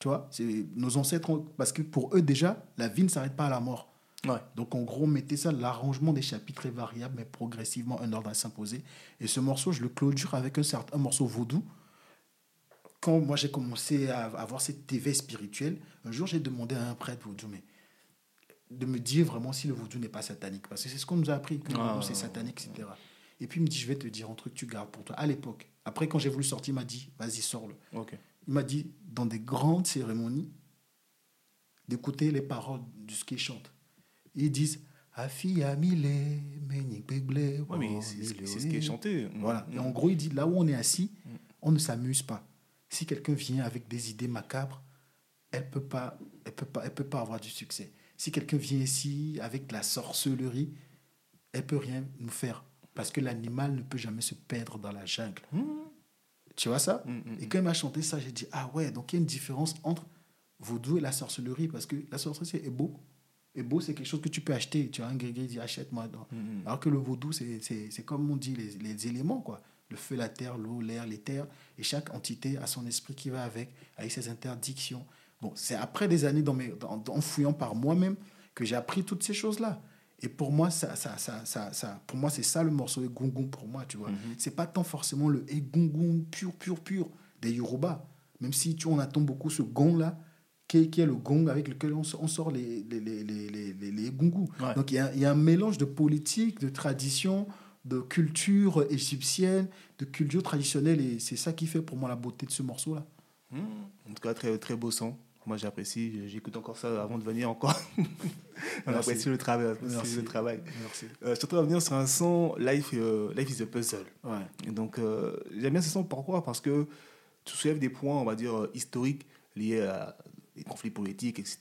Tu vois, c'est nos ancêtres, ont- parce que pour eux déjà, la vie ne s'arrête pas à la mort. Ouais. Donc en gros, mettez ça, l'arrangement des chapitres est variable, mais progressivement un ordre à s'imposer. Et ce morceau, je le clôture avec un certain un morceau vaudou. Quand moi j'ai commencé à avoir cette TV spirituelle, un jour j'ai demandé à un prêtre vaudou, mais de me dire vraiment si le vaudou n'est pas satanique. Parce que c'est ce qu'on nous a appris, que Ah. c'est satanique, etc. Et puis il me dit, je vais te dire un truc, tu gardes pour toi. À l'époque, après quand j'ai voulu sortir, il m'a dit, vas-y, sors-le. Il m'a dit, dans des grandes cérémonies, d'écouter les paroles de ce qu'ils chantent. Ils disent, Afi amile, menik begle, Ouais, mais c'est ce qui est chanté. Voilà. Mm. Et en gros, il dit, là où on est assis, on ne s'amuse pas. Si quelqu'un vient avec des idées macabres, elle peut pas, elle peut pas, elle peut pas avoir du succès. Si quelqu'un vient ici avec de la sorcellerie, elle peut rien nous faire parce que l'animal ne peut jamais se perdre dans la jungle. Tu vois ça? Mm, mm, Et quand il m'a chanté ça, j'ai dit ah ouais, donc il y a une différence entre vaudou et la sorcellerie parce que la sorcellerie c'est beau. Et beau, c'est quelque chose que tu peux acheter. Tu as un grégué, il dit achète-moi. Alors que le vaudou, c'est comme on dit, les, les éléments, quoi. Le feu, la terre, l'eau, l'air, les terres. Et chaque entité a son esprit qui va avec, avec ses interdictions. Bon, c'est après des années dans mes, en fouillant par moi-même que j'ai appris toutes ces choses-là. Et pour moi, ça, ça, ça, ça, ça- pour moi, c'est ça le morceau Egungun pour moi, tu vois. C'est pas tant forcément le Egungun pur, pur, pur des Yoruba. Même si tu, on attend beaucoup ce gong-là, qui est, qui est le gong avec lequel on, sort- les, les, les, les. Donc il y, a, il y a un mélange de politique, de tradition, de culture égyptienne, de culture traditionnelle. Et c'est ça qui fait pour moi la beauté de ce morceau-là. Mm. En tout cas, très, très beau son. Moi, j'apprécie. J'écoute encore ça avant de venir encore. On Merci. apprécie le travail. apprécie Merci. le travail. Merci. Euh, je suis en train de revenir sur un son Life, euh, Life is a Puzzle. Ouais. Et donc, euh, j'aime bien ce son. Pourquoi? Parce que tu soulèves des points, on va dire, euh, historiques liés à des conflits politiques, etc.,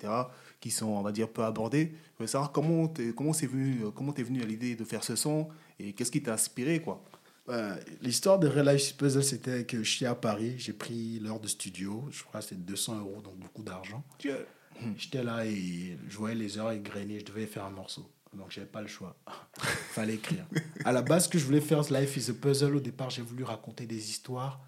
qui sont, on va dire, peu abordés. Je veux savoir comment t'es, comment c'est venu, comment t'es venu à l'idée de faire ce son et qu'est-ce qui t'a inspiré, quoi? Euh, L'histoire de Real Life Puzzle, c'était que je suis à Paris, j'ai pris l'heure de studio, je crois que c'était 200 euros, donc beaucoup d'argent. Dieu. J'étais là et je voyais les heures égrener, je devais faire un morceau. Donc j'avais pas le choix. Fallait écrire. À la base, ce que je voulais faire, Life is a Puzzle. Au départ, j'ai voulu raconter des histoires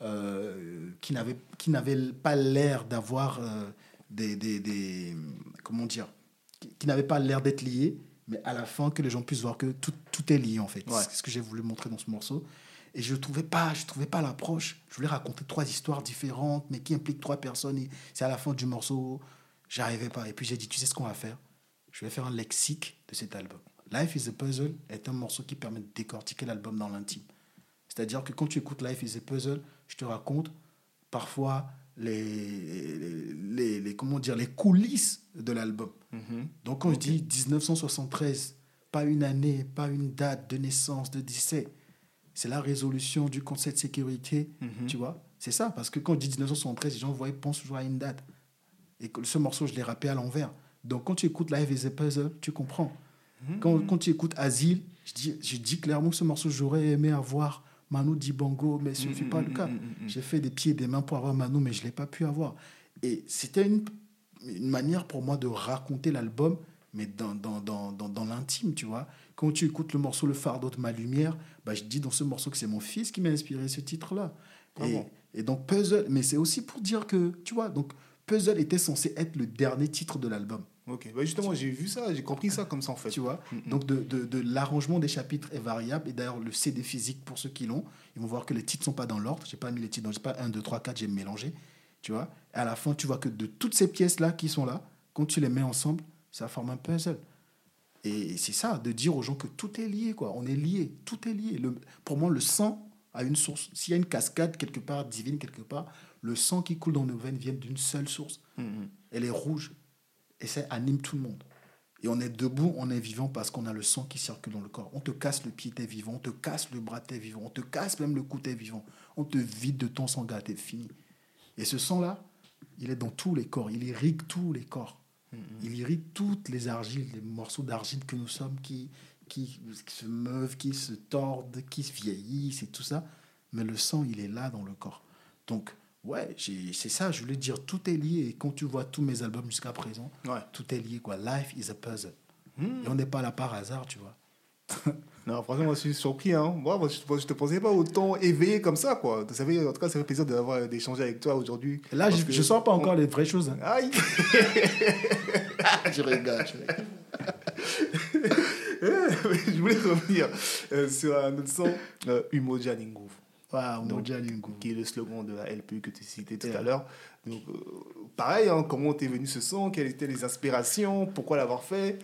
euh, qui n'avaient pas l'air d'avoir euh, des, des, des- Comment dire Qui, qui n'avaient pas l'air d'être liées, mais à la fin, que les gens puissent voir que tout, tout est lié, en fait. Ouais. C'est ce que j'ai voulu montrer dans ce morceau. Et je ne trouvais pas, je trouvais pas l'approche. Je voulais raconter trois histoires différentes, mais qui impliquent trois personnes. Et c'est à la fin du morceau, j'arrivais pas. Et puis j'ai dit, tu sais ce qu'on va faire? Je vais faire un lexique de cet album. Life is a Puzzle est un morceau qui permet de décortiquer l'album dans l'intime. C'est-à-dire que quand tu écoutes Life is a Puzzle, je te raconte parfois les, les, les- comment dire, les coulisses de l'album. Mhm. Donc quand je dis 1973, pas une année, pas une date de naissance, de décès, c'est la résolution du Conseil de sécurité, Mhm. tu vois. C'est ça, parce que quand je dis 1973, les gens voient, pensent toujours à une date. Et que ce morceau, je l'ai rappé à l'envers. Donc quand tu écoutes Live is a Puzzle, tu comprends. Quand, quand tu écoutes Asile, je dis, je dis clairement que ce morceau, j'aurais aimé avoir Manu Dibango, mais ce ne fut pas le cas. J'ai fait des pieds et des mains pour avoir Manu, mais je ne l'ai pas pu avoir. Et c'était une, une manière pour moi de raconter l'album, mais dans, dans, dans, dans, dans l'intime, tu vois. Quand tu écoutes le morceau Le fardeau de ma lumière, bah, je dis dans ce morceau que c'est mon fils qui m'a inspiré ce titre-là. Et, et donc Puzzle, mais c'est aussi pour dire que, tu vois, donc Puzzle était censé être le dernier titre de l'album. Ok, bah justement, j'ai vu ça, j'ai compris ça comme ça en fait. Tu vois. Donc, de, de, de l'arrangement des chapitres est variable. Et d'ailleurs, le CD physique, pour ceux qui l'ont, ils vont voir que les titres sont pas dans l'ordre. J'ai pas mis les titres, donc j'ai pas 1, 2, 3, 4, j'ai mélangé. Tu vois Et à la fin, tu vois que de toutes ces pièces-là qui sont là, quand tu les mets ensemble, ça forme un puzzle. Et c'est ça, de dire aux gens que tout est lié, quoi. On est lié, tout est lié. Le, pour moi, le sang a une source. S'il y a une cascade quelque part, divine quelque part, le sang qui coule dans nos veines vient d'une seule source. Elle est rouge. Et ça anime tout le monde. Et on est debout, on est vivant parce qu'on a le sang qui circule dans le corps. On te casse le pied, t'es vivant. On te casse le bras, t'es vivant. On te casse même le cou, t'es vivant. On te vide de ton sang, gars, t'es fini. Et ce sang-là, il est dans tous les corps. Il irrigue tous les corps. Il irrigue toutes les argiles, les morceaux d'argile que nous sommes qui, qui, qui se meuvent, qui se tordent, qui se vieillissent et tout ça. Mais le sang, il est là dans le corps. Donc, ouais, c'est ça, je voulais dire, tout est lié. Et quand tu vois tous mes albums jusqu'à présent, Ouais. tout est lié. Quoi. Life is a puzzle. Hmm. Et on n'est pas là par hasard, tu vois. Non, franchement, moi, je suis surpris. Hein. Moi, moi, je ne te pensais pas autant éveillé comme ça, quoi. Ça fait, en tout cas, ça fait plaisir d'avoir d'échanger avec toi aujourd'hui. Là, je ne sors pas encore les vraies choses. hein. Aïe je rigole, je rigole. je voulais revenir euh, sur un autre son, euh, Umoja Ningu. Wow, Donc. Qui est le slogan de la LP que tu citais tout à l'heure. Donc, euh, pareil, hein, comment t'es venu ce son? Quelles étaient les inspirations? Pourquoi l'avoir fait?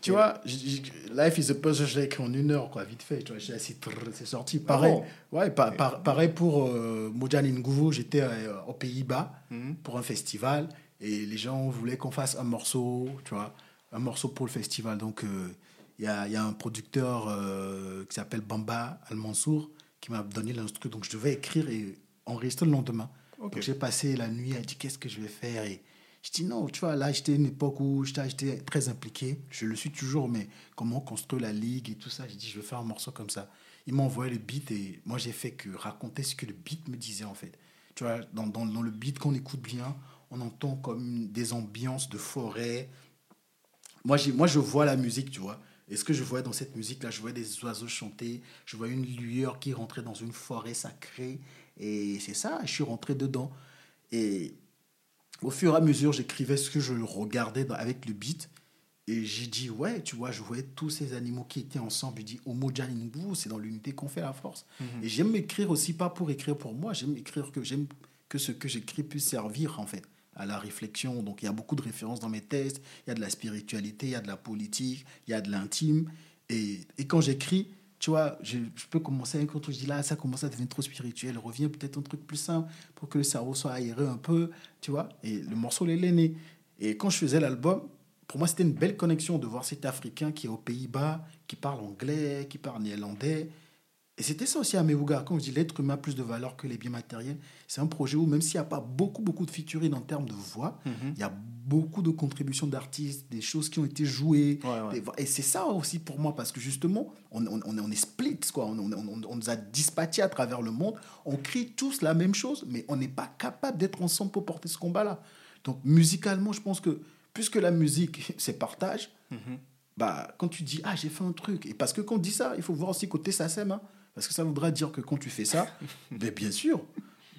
Tu vois, Life is a Puzzle, je l'ai écrit en une heure, quoi, vite fait. Tu vois, j'ai assis, c'est sorti. Pareil, bon? ouais, pa- par- pareil pour euh, j'étais euh, aux Pays-Bas Mhm. pour un festival et les gens voulaient qu'on fasse un morceau, tu vois, un morceau pour le festival. Donc, euh, il y, a, y a un producteur euh, qui s'appelle Bamba Al-Mansour qui m'a donné l'instru. Donc, je devais écrire et enregistrer le lendemain. Donc, j'ai passé la nuit à dire qu'est-ce que je vais faire. Et je dis non, tu vois, là, j'étais une époque où j'étais très impliqué. Je le suis toujours, mais comment construire la ligue et tout ça? J'ai dit, je vais faire un morceau comme ça. Il m'a envoyé le beat et moi, j'ai fait que raconter ce que le beat me disait, en fait. Tu vois, dans, dans, dans le beat qu'on écoute bien, on entend comme des ambiances de forêt. Moi, moi, je vois la musique, tu vois. Et ce que je voyais dans cette musique-là, je voyais des oiseaux chanter, je voyais une lueur qui rentrait dans une forêt sacrée. Et c'est ça, je suis rentré dedans. Et au fur et à mesure, j'écrivais ce que je regardais dans- avec le beat. Et j'ai dit, ouais, tu vois, je voyais tous ces animaux qui étaient ensemble. Je dis, Homo Janingu, c'est dans l'unité qu'on fait la force. Et j'aime écrire aussi, pas pour écrire pour moi, j'aime écrire que j'aime que ce que j'écris puisse servir, en fait, à la réflexion. Donc, il y a beaucoup de références dans mes textes. Il y a de la spiritualité, il y a de la politique, il y a de l'intime. Et, et quand j'écris, tu vois, je, je peux commencer un truc, je dis là, ça commence à devenir trop spirituel, reviens peut-être un truc plus simple pour que le cerveau soit aéré un peu, tu vois. Et le morceau, il est né. Et quand je faisais l'album, pour moi, c'était une belle connexion de voir cet Africain qui est aux Pays-Bas, qui parle anglais, qui parle néerlandais. Et c'était ça aussi à Mewuga. Quand je dis l'être humain a plus de valeur que les biens matériels, c'est un projet où, même s'il n'y a pas beaucoup, beaucoup de featuring en termes de voix, il y a beaucoup de contributions d'artistes, des choses qui ont été jouées. Ouais, ouais. Des- Et c'est ça aussi pour moi, parce que justement, on, on, on est- split, quoi. On, on, on- on nous a dispatchés à travers le monde. On crie tous la même chose, mais on n'est pas capable d'être ensemble pour porter ce combat-là. Donc, musicalement, je pense que, puisque la musique, c'est partage, bah, quand tu dis, ah, j'ai fait un truc, et parce que quand on dit ça, il faut voir aussi côté SACEM, hein, parce que ça voudra dire que quand tu fais ça, mais bien sûr,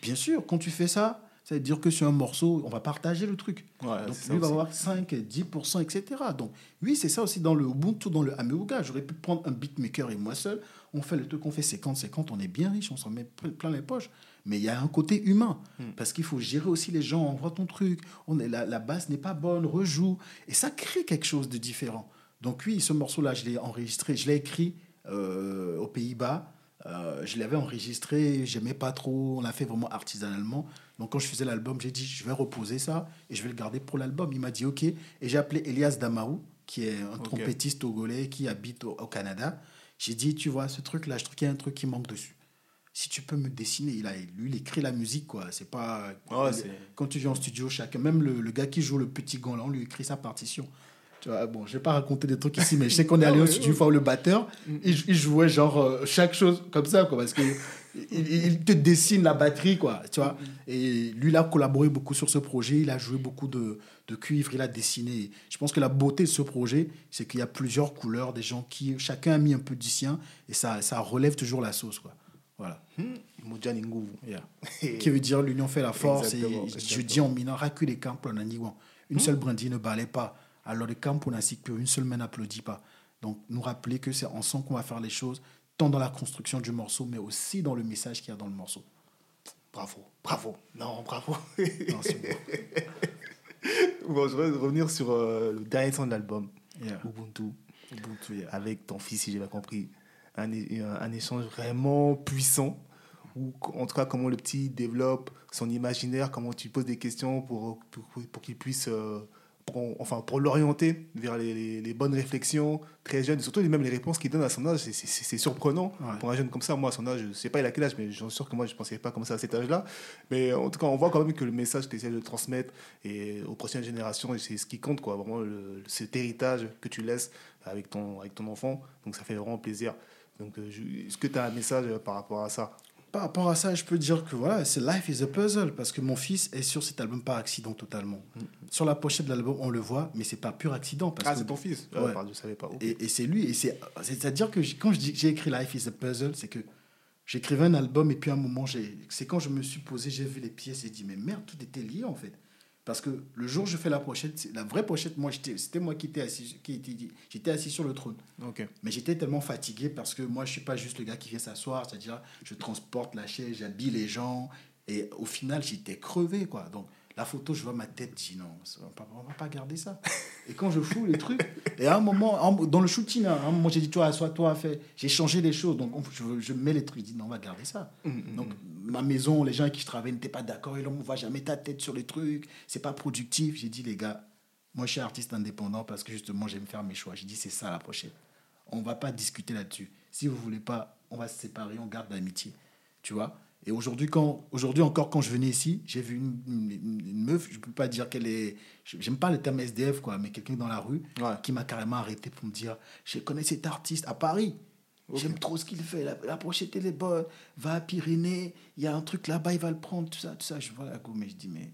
bien sûr, quand tu fais ça, ça veut dire que sur un morceau, on va partager le truc. Ouais, Donc, lui va avoir 5, 10%, etc. Donc, oui, c'est ça aussi dans le Ubuntu, dans le Ameuga. J'aurais pu prendre un beatmaker et moi seul. On fait le truc, on fait 50-50, on est bien riche, on s'en met ple- plein les poches. Mais il y a un côté humain. Parce qu'il faut gérer aussi les gens. Envoie ton truc. On est, la, la basse n'est pas bonne, rejoue. Et ça crée quelque chose de différent. Donc, oui, ce morceau-là, je l'ai enregistré, je l'ai écrit euh, aux Pays-Bas. Euh, je l'avais enregistré, j'aimais pas trop, on l'a fait vraiment artisanalement. Donc quand je faisais l'album, j'ai dit je vais reposer ça et je vais le garder pour l'album. Il m'a dit ok. Et j'ai appelé Elias Damaou, qui est un trompettiste togolais qui habite au, au Canada. J'ai dit tu vois ce truc là, je trouve qu'il y a un truc qui manque dessus. Si tu peux me dessiner, il a, lui il écrit la musique quoi. C'est pas quand tu viens en studio, chacun, même le, le gars qui joue le petit gant là, on lui écrit sa partition. Tu vois, bon, je vais pas raconter des trucs ici, mais je sais qu'on est allé au studio une fois où le batteur, il, il jouait genre euh, chaque chose comme ça, quoi, parce que il, il te dessine la batterie, quoi, tu vois. Et lui, il a collaboré beaucoup sur ce projet, il a joué beaucoup de, de cuivre, il a dessiné. Je pense que la beauté de ce projet, c'est qu'il y a plusieurs couleurs, des gens qui, chacun a mis un peu du sien, et ça, ça relève toujours la sauce, quoi. Voilà. Ningu. Yeah. qui veut dire l'union fait la force. Exactement, et je dis en minant, camps pour l'aniwan. Une seule brindille ne balait pas. Alors les camps pour que une seule main n'applaudit pas. Donc nous rappeler que c'est ensemble qu'on va faire les choses, tant dans la construction du morceau, mais aussi dans le message qu'il y a dans le morceau. Bravo, bravo. Non, bravo. Non, bon. je vais revenir sur euh, le dernier son de l'album, Yeah. Ubuntu, Ubuntu, yeah. avec ton fils, si j'ai bien compris. Un, un, échange vraiment puissant, où, en tout cas, comment le petit développe son imaginaire, comment tu poses des questions pour, pour, pour qu'il puisse, euh, pour- enfin, pour l'orienter vers les, les- les bonnes réflexions, très jeune, et surtout même les réponses qu'il donne à son âge, c'est- surprenant. Ouais. Pour un jeune comme ça, moi, à son âge, je sais pas il a quel âge, mais j'en suis sûr que moi, je pensais pas comme ça à cet âge-là. Mais en tout cas, on voit quand même que le message que tu essaies de transmettre et aux prochaines générations, c'est ce qui compte, quoi. Vraiment, le- cet héritage que tu laisses avec ton, avec ton enfant. Donc, ça fait vraiment plaisir. Donc, euh, est-ce que tu as un message par rapport à ça? Par rapport à ça, je peux dire que voilà, c'est Life is a Puzzle, parce que mon fils est sur cet album par accident totalement. Sur la pochette de l'album, on le voit, mais c'est pas pur accident. Parce Ah, c'est ton fils Ouais. Ah, pardon, Je savais pas. Ok. Et, et c'est lui. Et c'est, c'est-à-dire que quand je dis que j'ai écrit Life is a Puzzle, c'est que j'écrivais un album et puis à un moment, j'ai, c'est quand je me suis posé, j'ai vu les pièces et dit, mais merde, tout était lié en fait. Parce que le jour où je fais la pochette, la vraie pochette, moi, c'était moi qui étais assis, qui était- j'étais assis sur le trône. Mais j'étais tellement fatigué parce que moi, je suis pas juste le gars qui vient s'asseoir, c'est-à-dire je transporte la chaise, j'habille les gens. Et au final, j'étais crevé, quoi. Donc, la photo, je vois ma tête, je dis non, on va pas garder ça. Et quand je fous les trucs, et à un moment, en- dans le shooting, hein, à un moment, j'ai dit, toi, assois-toi, fais. J'ai changé les choses, donc on- je, je mets les trucs, je dis non, on va garder ça. Donc, ma maison, les gens avec qui je travaillais n'étaient pas d'accord, et là, on voit jamais ta tête sur les trucs, c'est pas productif. J'ai dit, les gars, moi, je suis artiste indépendant parce que justement, j'aime faire mes choix. J'ai dit, c'est ça la prochaine. On va pas discuter là-dessus. Si vous voulez pas, on va se séparer, on garde l'amitié. Tu vois? Et aujourd'hui, quand, aujourd'hui encore, quand je venais ici, j'ai vu une, une- une meuf, je peux pas dire qu'elle est. J'aime pas le terme SDF, quoi, mais quelqu'un dans la rue Ouais. qui m'a carrément arrêté pour me dire Je connais cet artiste à Paris. J'aime trop ce qu'il fait. La, la pochette, elle est bonne. Va à Pyrénées. Il y a un truc là-bas, il va le prendre. Tout ça, tout ça. Je vois la go, mais je dis Mais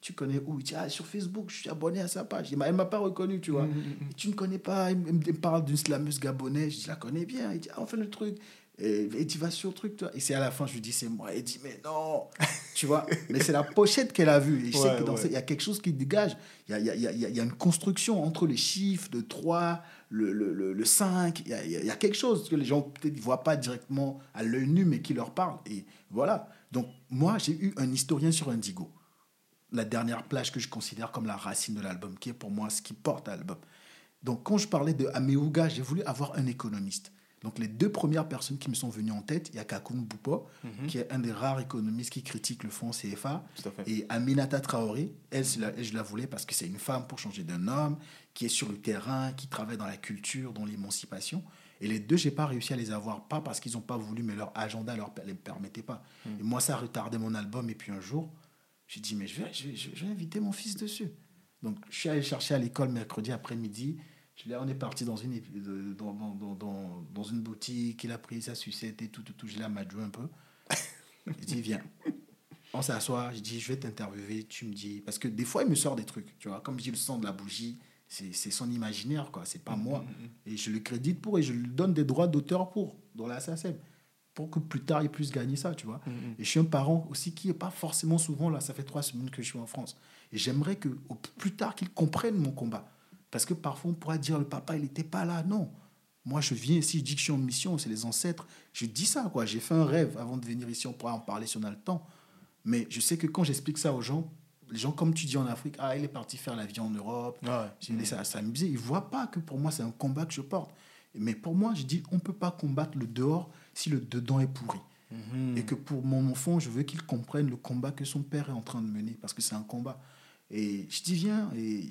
tu connais où? Il dit Ah, sur Facebook, je suis abonné à sa page. Elle m'a pas reconnu, tu vois. Tu ne connais pas? Il me, parle d'une slameuse gabonaise. Je dis Je la connais bien. Il dit Ah, on fait le truc. Et, et tu vas sur le truc, toi. Et c'est à la fin, je lui dis C'est moi. Il dit Mais non Tu vois Mais c'est la pochette qu'elle a vue. Et je sais que dans ouais. il y a quelque chose qui dégage. Il y a, y a- y a- y a- une construction entre les chiffres de 3, le, le, le, le 5. Il y, a, il y a- il y a quelque chose que les gens peut-être ne voient pas directement à l'œil nu, mais qui leur parle. Et voilà. Donc, moi, j'ai eu un historien sur Indigo. La dernière plage que je considère comme la racine de l'album, qui est pour moi ce qui porte l'album. Donc, quand je parlais de Ameuga, j'ai voulu avoir un économiste. Donc, les deux premières personnes qui me sont venues en tête, il y a Kakoun Boupo, qui est un des rares économistes qui critique le fonds CFA, et Aminata Traoré, elle, je la voulais parce que c'est une femme pour changer d'un homme, qui est sur le terrain, qui travaille dans la culture, dans l'émancipation. Et les deux, j'ai pas réussi à les avoir, pas parce qu'ils n'ont pas voulu, mais leur agenda leur les permettait pas. Et moi, ça a retardé mon album. Et puis un jour, j'ai dit, mais je vais, je, vais, je vais inviter mon fils dessus. Donc, je suis allé chercher à l'école mercredi après-midi. Je on est parti dans une, dans, dans, dans, dans, une boutique. Il a pris sa sucette et tout, tout, tout. Je l'ai amadoué un peu. J'ai dit, viens. On s'assoit, je dis, je vais t'interviewer, tu me dis. Parce que des fois, il me sort des trucs, tu vois. Comme j'ai le son de la bougie, c'est c'est son imaginaire, quoi. C'est pas moi. Et je le crédite pour et je lui donne des droits d'auteur pour, dans la SACEM. Pour que plus tard, il puisse gagner ça, tu vois. Et je suis un parent aussi qui n'est pas forcément souvent là. Ça fait trois semaines que je suis en France. Et j'aimerais que au plus tard, qu'il comprenne mon combat. Parce que parfois, on pourra dire, le papa, il n'était pas là. Non. Moi, je viens ici, je dis que je suis en mission, c'est les ancêtres. Je dis ça, quoi. J'ai fait un rêve avant de venir ici, on pourra en parler si on a le temps. Mais je sais que quand j'explique ça aux gens, les gens, comme tu dis en Afrique, ah, il est parti faire la vie en Europe, Ouais. j'ai laissé à s'amuser. Ils ne voient pas que pour moi, c'est un combat que je porte. Mais pour moi, je dis, on ne peut pas combattre le dehors si le dedans est pourri. Mhm. Et que pour mon enfant, je veux qu'il comprenne le combat que son père est en train de mener, parce que c'est un combat. Et je dis, viens. Et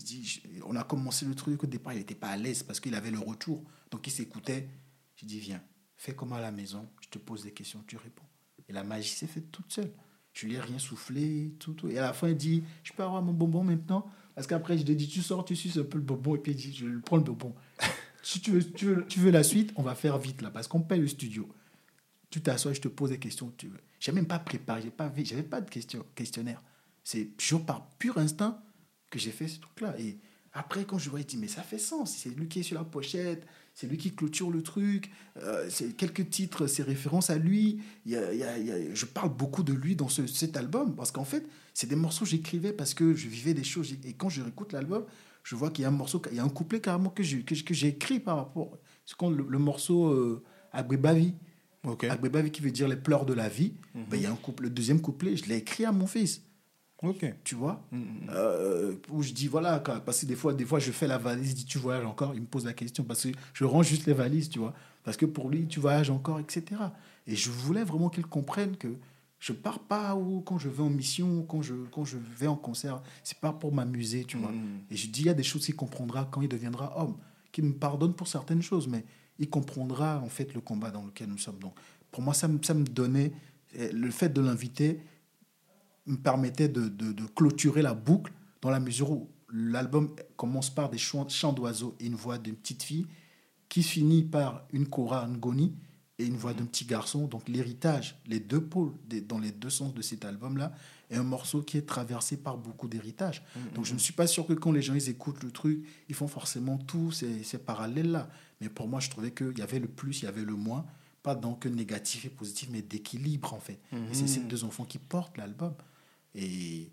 on a commencé le truc. Au départ, il n'était pas à l'aise parce qu'il avait le retour. Donc, il s'écoutait. Je dis, viens, fais comme à la maison. Je te pose des questions, tu réponds. Et la magie s'est faite toute seule. Je lui ai rien soufflé, tout. Et à la fin, il dit, je peux avoir mon bonbon maintenant? Parce qu'après, je lui ai dit, tu sors, tu suces un peu le bonbon. Et puis, il dit, je prends le bonbon. si tu veux, tu, veux, tu veux la suite, on va faire vite là, parce qu'on paye le studio. Tu t'assois, je te pose des questions que tu veux. Je n'ai même pas préparé, j'ai pas, j'avais pas de question, questionnaire. C'est toujours par pur instinct que j'ai fait ce truc-là. Et après, quand je vois, il dit, mais ça fait sens. C'est lui qui est sur la pochette, c'est lui qui clôture le truc. Euh, c'est quelques titres, c'est référence à lui. Il y a, il y a- il y a- je parle beaucoup de lui dans ce- cet album parce qu'en fait, c'est des morceaux que j'écrivais parce que je vivais des choses. Et quand je réécoute l'album, je vois qu'il y a un morceau, il y a un couplet carrément que j'ai que, que écrit par rapport. C'est quand le, le morceau euh, Agbebavi. Ok. Agbebavi qui veut dire les pleurs de la vie. Ben, il y a un couple, le deuxième couplet, je l'ai écrit à mon fils Ok. tu vois Mhm. Euh, où je dis voilà parce que des fois des fois je fais la valise il dit tu voyages encore il me pose la question parce que je range juste les valises tu vois. Parce que pour lui tu voyages encore etc et je voulais vraiment qu'il comprenne que je pars pas où quand je vais en mission quand je quand je vais en concert c'est pas pour m'amuser tu vois. et je dis il y a des choses qu'il comprendra quand il deviendra homme qu'il me pardonne pour certaines choses mais il comprendra en fait le combat dans lequel nous sommes. Donc pour moi ça me, ça me donnait eh, le fait de l'inviter me permettait de, de, de clôturer la boucle dans la mesure où l'album commence par des chants, chants d'oiseaux et une voix d'une petite fille qui finit par une Cora Ngoni et une voix d'un petit garçon. Donc l'héritage, les deux pôles des- dans les deux sens de cet album-là, est un morceau qui est traversé par beaucoup d'héritage. Donc je ne suis pas sûr que quand les gens ils écoutent le truc, ils font forcément tous ces, ces parallèles-là. Mais pour moi, je trouvais qu'il y avait le plus, il y avait le moins. Pas dans que négatif et positif, mais d'équilibre en fait. Et c'est ces deux enfants qui portent l'album. Et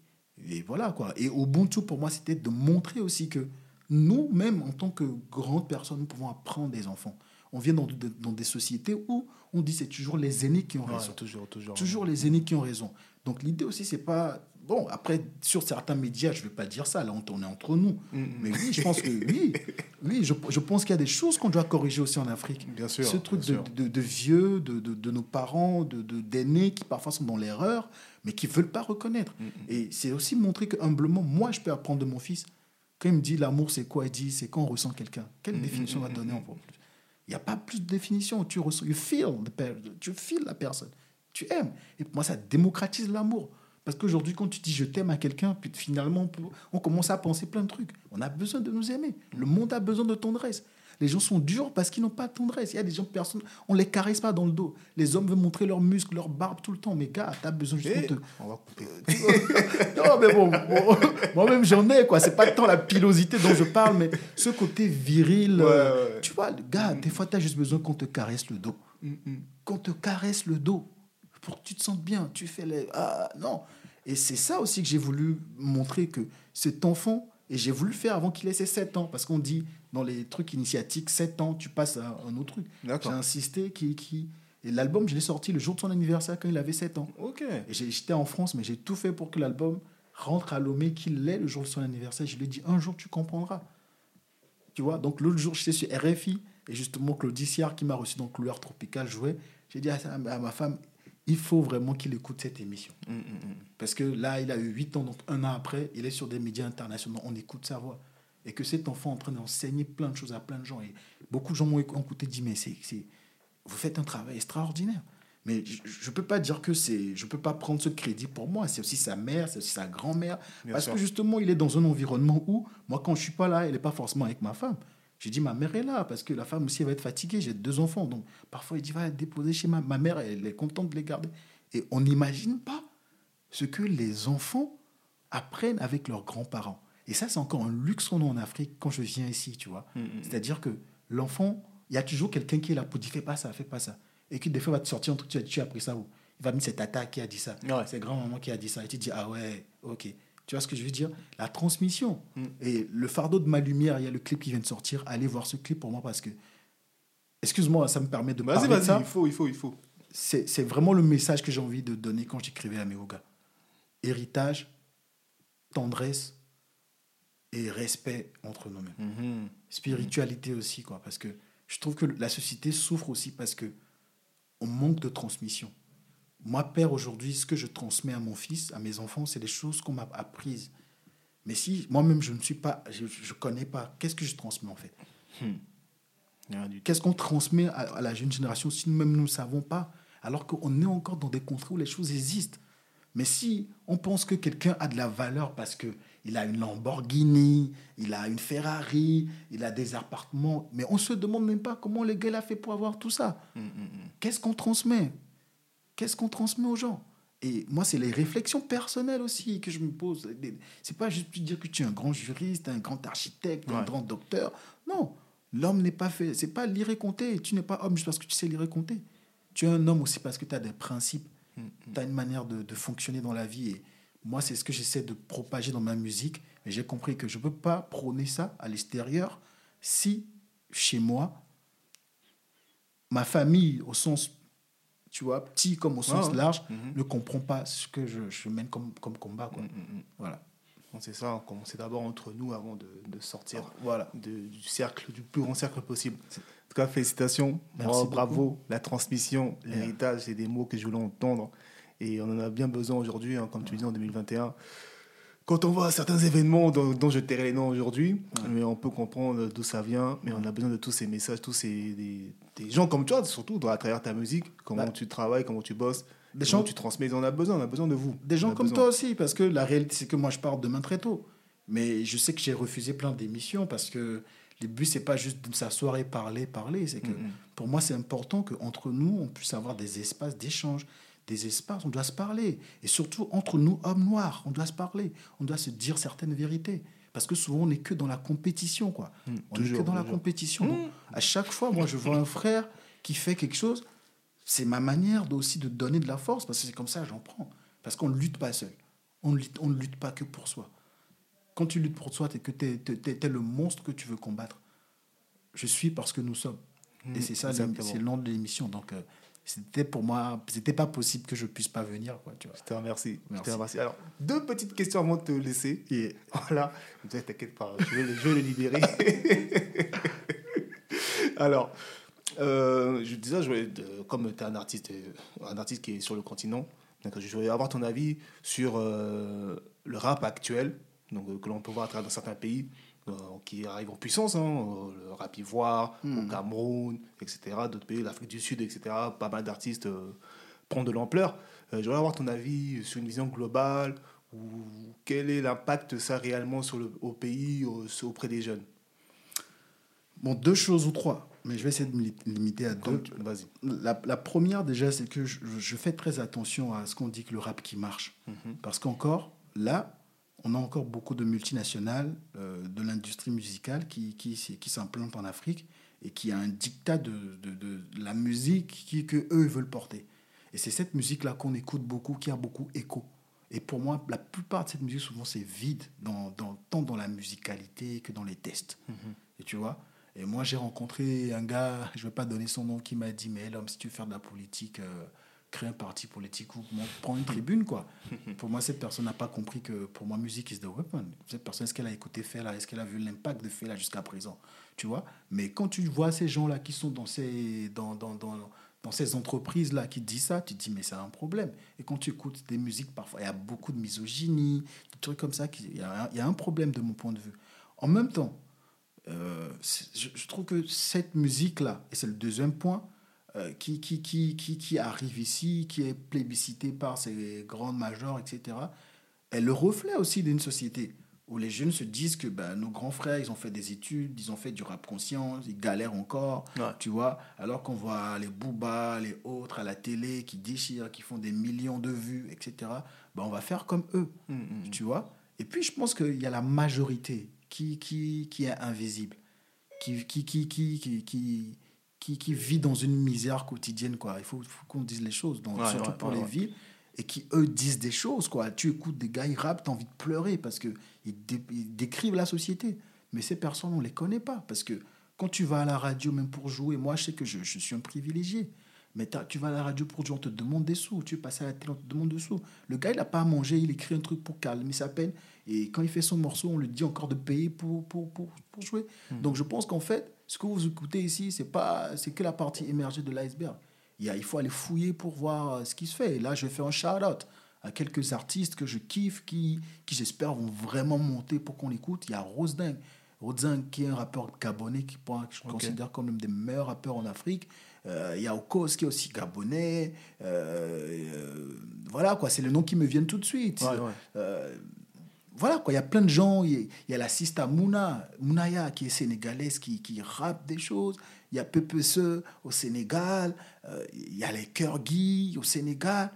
Et voilà quoi. Et Ubuntu, pour moi, c'était de montrer aussi que nous-mêmes, en tant que grandes personnes, nous pouvons apprendre des enfants. On vient dans, dans des sociétés où on dit c'est toujours les aînés qui ont raison. toujours, toujours. Toujours les aînés qui ont raison. Donc l'idée aussi, c'est pas. Bon, après, sur certains médias, je ne vais pas dire ça, là, on est entre nous. Mm, Mais oui, je pense que oui. Oui, je, je pense qu'il y a des choses qu'on doit corriger aussi en Afrique. Bien sûr. Ce truc de, sûr. de, de vieux, de, de, de nos parents, d'aînés qui parfois sont dans l'erreur, mais qui ne veulent pas reconnaître. Mm, Et c'est aussi montrer que humblement, moi, je peux apprendre de mon fils. Quand il me dit l'amour, c'est quoi Il dit c'est quand on ressent quelqu'un. Quelle Mm, définition on va donner en plus Il n'y a pas plus de définition. Tu ressens, you feel the tu feel la personne. Tu aimes. Et pour moi, ça démocratise l'amour. Parce qu'aujourd'hui, quand tu dis je t'aime à quelqu'un, puis finalement, on commence à penser plein de trucs. On a besoin de nous aimer. Le monde a besoin de tendresse. Les gens sont durs parce qu'ils n'ont pas de tendresse. Il y a des gens, personne, on les caresse pas dans le dos. Les hommes veulent montrer leurs muscles, leur barbe tout le temps. Mais gars, tu as besoin juste de... on va couper. Non, mais bon, bon, moi-même j'en ai, quoi. C'est pas tant la pilosité dont je parle, mais ce côté viril. Ouais, euh, ouais. Tu vois, gars, des fois, tu as juste besoin qu'on te caresse le dos. Mm, mm. Qu'on te caresse le dos pour que tu te sentes bien. Tu fais les. Ah, non. Et c'est ça aussi que j'ai voulu montrer que cet enfant, et j'ai voulu le faire avant qu'il ait ses 7 ans, parce qu'on dit dans les trucs initiatiques, 7 ans, tu passes à un autre truc. J'ai insisté qui. qui... Et l'album, je l'ai sorti le jour de son anniversaire quand il avait 7 ans. Ok. Et J'étais en France, mais j'ai tout fait pour que l'album rentre à Lomé, qu'il l'ait le jour de son anniversaire. Je lui ai dit, un jour, tu comprendras. Tu vois, donc l'autre jour, j'étais sur RFI, et justement, Claudie Siard, qui m'a reçu dans Couleur Tropicale, jouait. J'ai dit à ma femme, il faut vraiment qu'il écoute cette émission. Mm, mm, mm. Parce que là, il a eu 8 ans, donc un an après, il est sur des médias internationaux, on écoute sa voix. Et que cet enfant est en train d'enseigner plein de choses à plein de gens. Et beaucoup de gens m'ont écouté et dit, mais c'est, vous faites un travail extraordinaire. Mais je ne peux pas dire que c'est... Je peux pas prendre ce crédit pour moi. C'est aussi sa mère, c'est aussi sa grand-mère. Parce sûr. que justement, il est dans un environnement où, moi, quand je suis pas là, il n'est pas forcément avec ma femme. J'ai dit, ma mère est là, parce que la femme aussi, elle va être fatiguée. J'ai deux enfants. Donc, parfois, il dit, va déposer chez ma, ma mère, elle est contente de les garder. Et on n'imagine pas ce que les enfants apprennent avec leurs grands-parents. Et ça, c'est encore un luxe qu'on a en Afrique quand je viens ici, tu vois. Mm, mm. C'est-à-dire que l'enfant, il y a toujours quelqu'un qui est là pour dire, fais pas ça, fais pas ça. Et qui, des fois, va te sortir un truc, tu as, tu as appris ça où? Il va me dire, c'est tata qui a dit ça. Ouais. C'est grand-maman qui a dit ça. Et tu te dis, ah ouais, ok. Tu vois ce que je veux dire? La transmission. Mm. Et le fardeau de ma lumière, il y a le clip qui vient de sortir. Allez voir ce clip pour moi parce que, excuse-moi, ça me permet de Vas-y, parler de vas-y, ça il faut, il faut, il faut. c'est c'est vraiment le message que j'ai envie de donner quand j'écrivais à mes gars. Héritage, tendresse et respect entre nous-mêmes. Mhm. Spiritualité aussi, quoi, parce que je trouve que la société souffre aussi parce que on manque de transmission. Moi, père, aujourd'hui, ce que je transmets à mon fils, à mes enfants, c'est des choses qu'on m'a apprises. Mais si moi-même, je ne suis pas, je ne connais pas, qu'est-ce que je transmets en fait? Tout. Qu'est-ce qu'on transmet à, à la jeune génération si nous-mêmes nous ne savons pas? Alors qu'on est encore dans des contrées où les choses existent. Mais si on pense que quelqu'un a de la valeur parce que il a une Lamborghini, il a une Ferrari, il a des appartements, mais on se demande même pas comment le gars a fait pour avoir tout ça. Mm, mm, mm. Qu'est-ce qu'on transmet? Qu'est-ce qu'on transmet aux gens? Et moi, c'est les réflexions personnelles aussi que je me pose. C'est pas juste dire que tu es un grand juriste, un grand architecte, un grand docteur. Non, l'homme n'est pas fait. C'est pas lire et compter. Tu n'es pas homme juste parce que tu sais lire et compter. Tu es un homme aussi parce que tu as des principes. Mm, Tu as une manière de, de fonctionner dans la vie. Et moi, c'est ce que j'essaie de propager dans ma musique. Mais j'ai compris que je ne peux pas prôner ça à l'extérieur si, chez moi, ma famille, au sens, tu vois, petit comme au sens Ouais, ouais. large, Mhm. ne comprend pas ce que je, je mène comme, comme combat. Quoi. Mm, mm, mm. Voilà. C'est ça, on d'abord entre nous avant de, de sortir Voilà. de- du cercle, du plus grand cercle possible. En tout cas, félicitations, Merci Bravo. La transmission, l'héritage, c'est des mots que je voulais entendre. Et on en a bien besoin aujourd'hui, hein, comme tu dis en 2021. Quand on voit certains événements dont, dont je tairai les noms aujourd'hui, mais on peut comprendre d'où ça vient, mais on a besoin de tous ces messages, tous ces des, des gens comme toi, surtout à travers ta musique, comment Bah. tu travailles, comment tu bosses, Des gens- tu transmets. On a besoin, on a besoin de vous. Des gens comme besoin. toi aussi, parce que la réalité, c'est que moi, je pars demain très tôt. Mais je sais que j'ai refusé plein d'émissions parce que le but, c'est pas juste de s'asseoir et parler, parler. C'est que pour moi, c'est important qu'entre nous, on puisse avoir des espaces d'échange, des espaces, on doit se parler. Et surtout, entre nous, hommes noirs, on doit se parler. On doit se dire certaines vérités. Parce que souvent, on n'est que dans la compétition, quoi. Mm, on toujours, est que dans la compétition. Donc, à chaque fois, moi, je vois un frère qui fait quelque chose, c'est ma manière aussi de donner de la force, parce que c'est comme ça j'en prends. Parce qu'on ne lutte pas seul. On, on ne lutte pas que pour soi. Quand tu luttes pour soi, es que tu es, le monstre que tu veux combattre. Je suis parce que nous sommes. et mmh, c'est ça, c'est le nom de l'émission. Donc, euh, c'était pour moi, c'était pas possible que je puisse pas venir. Quoi, tu vois. Je te remercie. Je te remercie. Alors, deux petites questions avant de te laisser. Et voilà, t'inquiète pas, je vais, je vais le libérer. Alors, euh, je disais, je comme tu es un artiste, un artiste qui est sur le continent, je voulais avoir ton avis sur euh, le rap actuel, donc, euh, que l'on peut voir à travers certains pays qui arrivent en puissance, hein, le rap ivoire, au hmm. Cameroun, etc., d'autres pays, l'Afrique du Sud, etc., pas mal d'artistes prennent de l'ampleur. voulais avoir ton avis sur une vision globale, ou quel est l'impact ça réellement sur le, au pays, auprès des jeunes? Bon, deux choses ou trois mais je vais essayer de me limiter à deux. Vas-y. La, première, déjà, c'est que je, fais très attention à ce qu'on dit que le rap qui marche. Mhm. Parce qu'encore, là, on a encore beaucoup de multinationales euh, de l'industrie musicale qui, qui, qui s'implantent en Afrique et qui a un dictat de, de, de la musique qui, que eux veulent porter. Et c'est cette musique-là qu'on écoute beaucoup, qui a beaucoup écho. Et pour moi, la plupart de cette musique, souvent, c'est vide, dans, dans, tant dans la musicalité que dans les tests. Mhm. Et tu vois et moi, j'ai rencontré un gars, je ne vais pas donner son nom, qui m'a dit Mais l'homme, si tu veux faire de la politique, euh, crée un parti politique ou prends une tribune, quoi. pour moi, cette personne n'a pas compris que pour moi, musique is the weapon. Cette personne, est-ce qu'elle a écouté Fela? Est-ce qu'elle a vu l'impact de Fela jusqu'à présent? Tu vois? Mais quand tu vois ces gens-là qui sont dans ces, dans, dans, dans, dans ces entreprises-là qui disent ça, tu te dis, mais c'est un problème. Et quand tu écoutes des musiques, parfois, il y a beaucoup de misogynie, des trucs comme ça. Il y, a, il y a un problème de mon point de vue. En même temps, euh, je, trouve que cette musique-là, et c'est le deuxième point, qui, qui, qui, qui, qui arrive ici, qui est plébiscité par ces grandes majors, etc., est le reflet aussi d'une société où les jeunes se disent que ben, nos grands frères, ils ont fait des études, ils ont fait du rap conscient, ils galèrent encore, tu vois, alors qu'on voit les Booba, les autres à la télé qui déchirent, qui font des millions de vues, etc., ben, on va faire comme eux, mm, mm. tu vois. Et puis, je pense qu'il y a la majorité qui, qui, qui est invisible, qui, qui, qui, qui, qui, qui, qui, vit dans une misère quotidienne. Quoi. Il faut, qu'on dise les choses, donc, surtout pour les villes, et qui, eux, disent des choses. Quoi. Tu écoutes des gars, ils rappent, tu as envie de pleurer parce qu'ils ils décrivent la société. Mais ces personnes, on ne les connaît pas. Parce que quand tu vas à la radio, même pour jouer, moi, je sais que je, je suis un privilégié. Mais tu vas à la radio pour jouer, on te demande des sous. Tu passes à la télé, on te demande des sous. Le gars, il n'a pas à manger, il écrit un truc pour calmer sa peine. Et quand il fait son morceau, on lui dit encore de payer pour, pour, pour, pour jouer. Hmm. Donc je pense qu'en fait, ce que vous écoutez ici, c'est pas c'est que la partie émergée de l'iceberg. Il, il faut aller fouiller pour voir euh, ce qui se fait. Et là, je faire un shout-out à quelques artistes que je kiffe, qui, qui j'espère vont vraiment monter pour qu'on écoute. Il y a Rose Ding. Rose qui est un rappeur gabonais qui, je considère comme l'un des meilleurs rappeurs en Afrique. Euh, il y a Okos qui est aussi gabonais. Euh, voilà, quoi, c'est le nom qui me vient tout de suite. Voilà, quoi, il y a plein de gens. Il y, a la Sista Mouna, Mounaya qui est sénégalaise, qui, qui rappe des choses. Il y a Pepe au Sénégal. Il y a les Guy au Sénégal.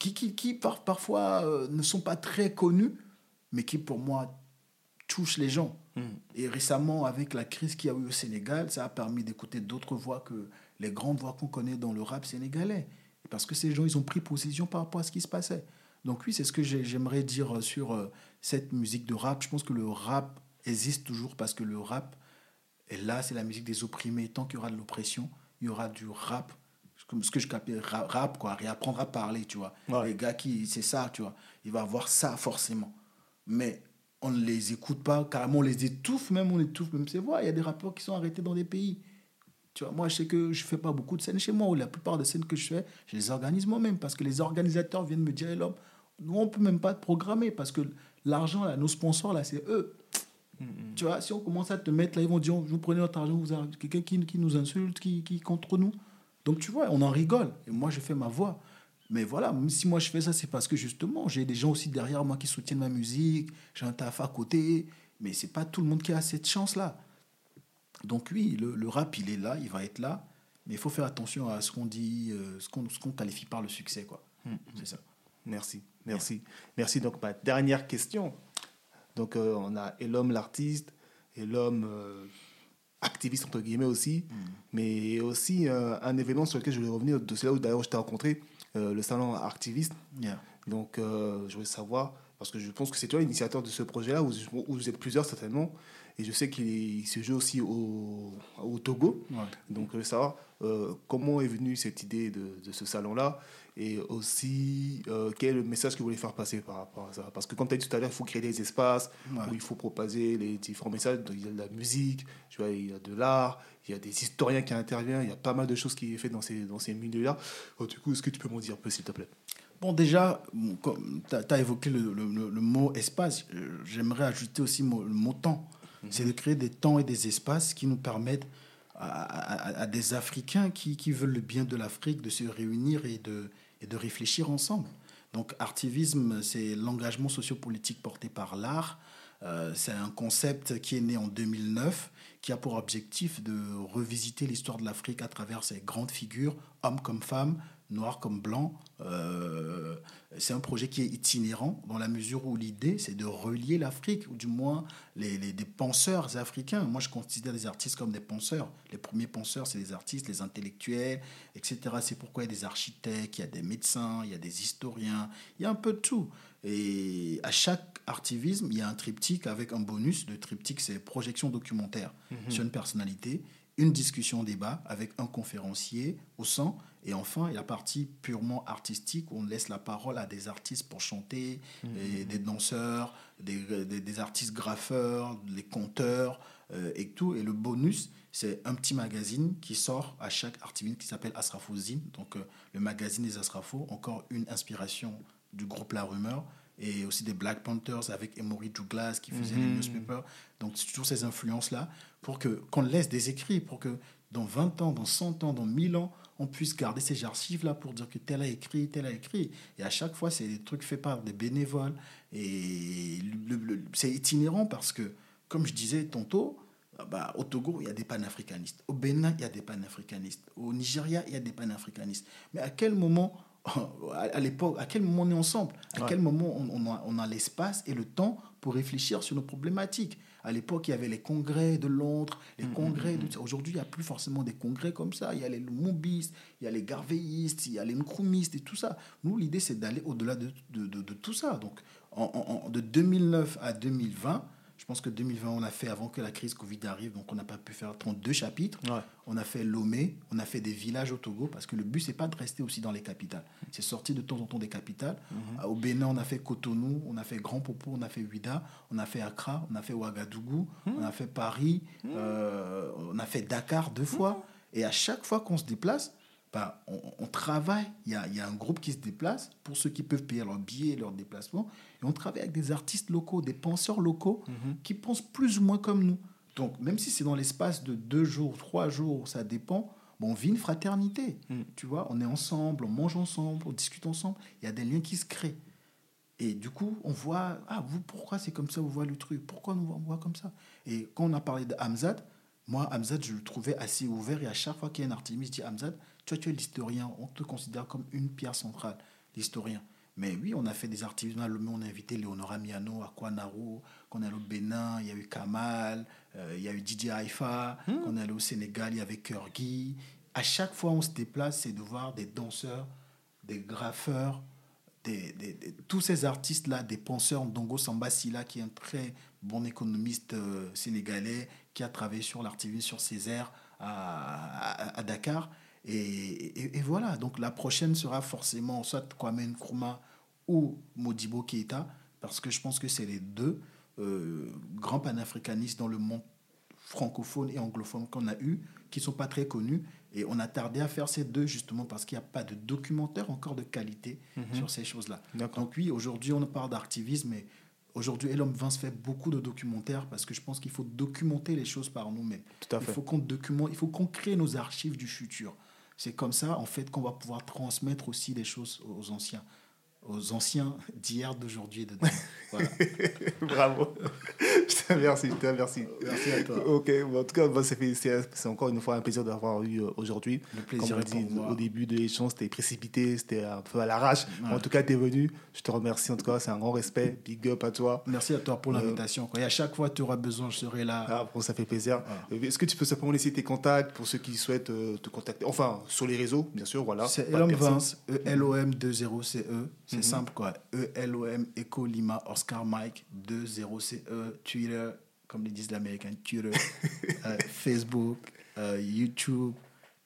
Qui, qui, qui par, parfois ne sont pas très connus, mais qui pour moi touchent les gens. Hmm. Et récemment, avec la crise qu'il y a eu au Sénégal, ça a permis d'écouter d'autres voix que les grandes voix qu'on connaît dans le rap sénégalais. Parce que ces gens, ils ont pris position par rapport à ce qui se passait. Donc oui, c'est ce que j'aimerais dire sur euh, cette musique de rap. Je pense que le rap existe toujours parce que le rap est là, c'est la musique des opprimés. Tant qu'il y aura de l'oppression, il y aura du rap. Comme ce que je capte, rap, quoi, réapprendre à parler, tu vois. Les gars qui, c'est ça, tu vois. Il va avoir ça forcément. Mais on ne les écoute pas, carrément on les étouffe, même on étouffe même ses voix. Il y a des rappeurs qui sont arrêtés dans des pays. Tu vois, moi, je sais que je ne fais pas beaucoup de scènes chez moi, ou la plupart des scènes que je fais, je les organise moi-même, parce que les organisateurs viennent me dire, l'homme, nous, on ne peut même pas te programmer, parce que l'argent, là, nos sponsors, là, c'est eux. Tu vois, si on commence à te mettre là, ils vont dire, vous prenez notre argent, vous avez quelqu'un qui, qui, nous insulte, qui, qui contre nous. Donc, tu vois, on en rigole. Et moi, je fais ma voix. Mais voilà, même si moi je fais ça, c'est parce que justement, j'ai des gens aussi derrière moi qui soutiennent ma musique, j'ai un taf à côté, mais c'est pas tout le monde qui a cette chance-là. Donc oui, le, rap, il est là, il va être là, mais il faut faire attention à ce qu'on dit, euh, ce qu'on qualifie par le succès. quoi. C'est ça. Merci, merci. Merci. Donc, ma dernière question. Donc, euh, on a et l'homme, l'artiste, et l'homme euh, activiste, entre guillemets aussi, hum. mais aussi un événement sur lequel je voulais revenir, c'est là où d'ailleurs je t'ai rencontré, le salon activiste. Donc, euh, je voulais savoir, parce que je pense que c'est toi l'initiateur de ce projet-là, où, vous êtes plusieurs certainement. Et je sais qu'il se joue aussi au, au Togo. Donc, je voulais savoir euh, comment est venue cette idée de, de ce salon-là et aussi euh, quel est le message que vous voulez faire passer par rapport à ça? Parce que comme tu as dit tout à l'heure, il faut créer des espaces où il faut propager les différents messages. il y a de la musique, tu vois, il y a de l'art, il y a des historiens qui interviennent, il y a pas mal de choses qui sont faites dans ces, dans ces milieux-là. Oh, du coup, est-ce que tu peux m'en dire un peu, s'il te plaît? Bon, déjà, tu as, évoqué le, le, mot espace. J'aimerais ajouter aussi le mot temps. Mhm. C'est de créer des temps et des espaces qui nous permettent à, à des Africains qui, qui, veulent le bien de l'Afrique de se réunir et de, et de réfléchir ensemble. Donc, artivisme, c'est l'engagement sociopolitique porté par l'art. Euh, c'est un concept qui est né en 2009, qui a pour objectif de revisiter l'histoire de l'Afrique à travers ses grandes figures, hommes comme femmes, noir comme blanc. Euh, c'est un projet qui est itinérant dans la mesure où l'idée, c'est de relier l'Afrique, ou du moins les, les, des penseurs africains. Moi, je considère les artistes comme des penseurs. Les premiers penseurs, c'est les artistes, les intellectuels, etc. C'est pourquoi il y a des architectes, il y a des médecins, il y a des historiens, il y a un peu de tout. Et à chaque artivisme, il y a un triptyque avec un bonus. Le triptyque, c'est projection documentaire mhm. sur une personnalité une discussion débat avec un conférencier au sein et enfin, il y a la partie purement artistique où on laisse la parole à des artistes pour chanter, mmh. et des danseurs, des, des, artistes graffeurs, les conteurs euh, et tout. Et le bonus, c'est un petit magazine qui sort à chaque artiste qui s'appelle Asrafozine. Donc, euh, le magazine des Asrafos, encore une inspiration du groupe La Rumeur et aussi des Black Panthers avec Emory Douglas qui faisait les mmh. newspapers. Donc, toujours ces influences-là pour que qu'on laisse des écrits, pour que dans 20 ans, dans 100 ans, dans 1000 ans, on puisse garder ces archives-là pour dire que tel a écrit, tel a écrit. Et à chaque fois, c'est des trucs faits par des bénévoles. Et c'est itinérant parce que, comme je disais tantôt, bah, au Togo, il y a des panafricanistes. Au Bénin, il y a des panafricanistes. Au Nigeria, il y a des panafricanistes. Mais à quel moment, à l'époque, à quel moment on est ensemble? À quel moment on, a, on a l'espace et le temps pour réfléchir sur nos problématiques? À l'époque, il y avait les congrès de Londres, les mm, mm, congrès. Mm, aujourd'hui, il n'y a plus forcément des congrès comme ça. Il y a les Lumubistes, il y a les Garveillistes, il y a les Nkrumistes et tout ça. Nous, l'idée, c'est d'aller au-delà de, de, de, tout ça. Donc, en, de 2009 à 2020, je pense que 2020, on a fait avant que la crise Covid arrive, donc on n'a pas pu faire 32 chapitres. On a fait Lomé, on a fait des villages au Togo, parce que le but, c'est pas de rester aussi dans les capitales. C'est sortir de temps en temps des capitales. Mhm. Au Bénin, on a fait Cotonou, on a fait Grand Popo, on a fait Ouida, on a fait Accra, on a fait Ouagadougou, mhm. on a fait Paris, mhm. euh, on a fait Dakar deux fois. Et à chaque fois qu'on se déplace, bah, on, travaille, il y a, y a, un groupe qui se déplace, pour ceux qui peuvent payer leur billet, leur déplacement, et on travaille avec des artistes locaux, des penseurs locaux, mhm. qui pensent plus ou moins comme nous. Donc, même si c'est dans l'espace de deux jours, trois jours, ça dépend, bon, on vit une fraternité. Mhm. Tu vois, on est ensemble, on mange ensemble, on discute ensemble, il y a des liens qui se créent. Et du coup, on voit, ah, vous, pourquoi c'est comme ça, vous voyez le truc, pourquoi on voit comme ça? Et quand on a parlé de moi, Hamzat, je le trouvais assez ouvert, et à chaque fois qu'il y a un artiste, je dis, Hamzat, toi, tu es l'historien, on te considère comme une pierre centrale, l'historien. Mais oui, on a fait des artistes, on a invité Léonora Miano, Aquanaro, qu'on est allé au Bénin, il y a eu Kamal, euh, il y a eu Didier Haïfa, hmm. qu'on est allé au Sénégal, il y avait Kurgi. À chaque fois, on se déplace, c'est de voir des danseurs, des graffeurs, des, tous ces artistes-là, des penseurs, Dongo Sambasila, qui est un très bon économiste euh, sénégalais, qui a travaillé sur l'artivisme sur Césaire à, à Dakar. Et, et, voilà, donc la prochaine sera forcément soit Kwame Nkrumah ou Modibo Keita, parce que je pense que c'est les deux euh, grands panafricanistes dans le monde francophone et anglophone qu'on a eu, qui sont pas très connus. Et on a tardé à faire ces deux justement parce qu'il n'y a pas de documentaire encore de qualité mhm. sur ces choses-là. Donc oui, aujourd'hui on parle d'activisme, mais aujourd'hui Elon Vance fait beaucoup de documentaires parce que je pense qu'il faut documenter les choses par nous-mêmes. Il faut qu'on documente, il faut qu'on crée nos archives du futur. C'est comme ça, en fait, qu'on va pouvoir transmettre aussi des choses aux anciens aux anciens d'hier, d'aujourd'hui et de demain. Bravo. Je te remercie, je te remercie. Merci à toi. Ok, bon, en tout cas, bon, c'est c'est encore une fois un plaisir d'avoir eu euh, aujourd'hui. Le plaisir Comme on dit au début de l'échange, c'était précipité, c'était un peu à l'arrache. Ouais. En tout cas, tu es venu. Je te remercie. En tout cas, c'est un grand respect. Big up à toi. Merci à toi pour l'invitation. quoi. Et à chaque fois que tu auras besoin, je serai là. Ah, bon, ça fait plaisir. Euh, Est-ce que tu peux simplement laisser tes contacts pour ceux qui souhaitent euh, te contacter? Enfin, sur les réseaux, bien sûr, voilà. C'est Elom. Vince, E E-L-O-M-2-0-C-E. Mhm. C'est simple quoi. E E-L-O-M, Echo Lima, Oscar Mike, 2-0-C-E, Twitter, comme les disent les Américains, Twitter, euh, Facebook, euh, YouTube,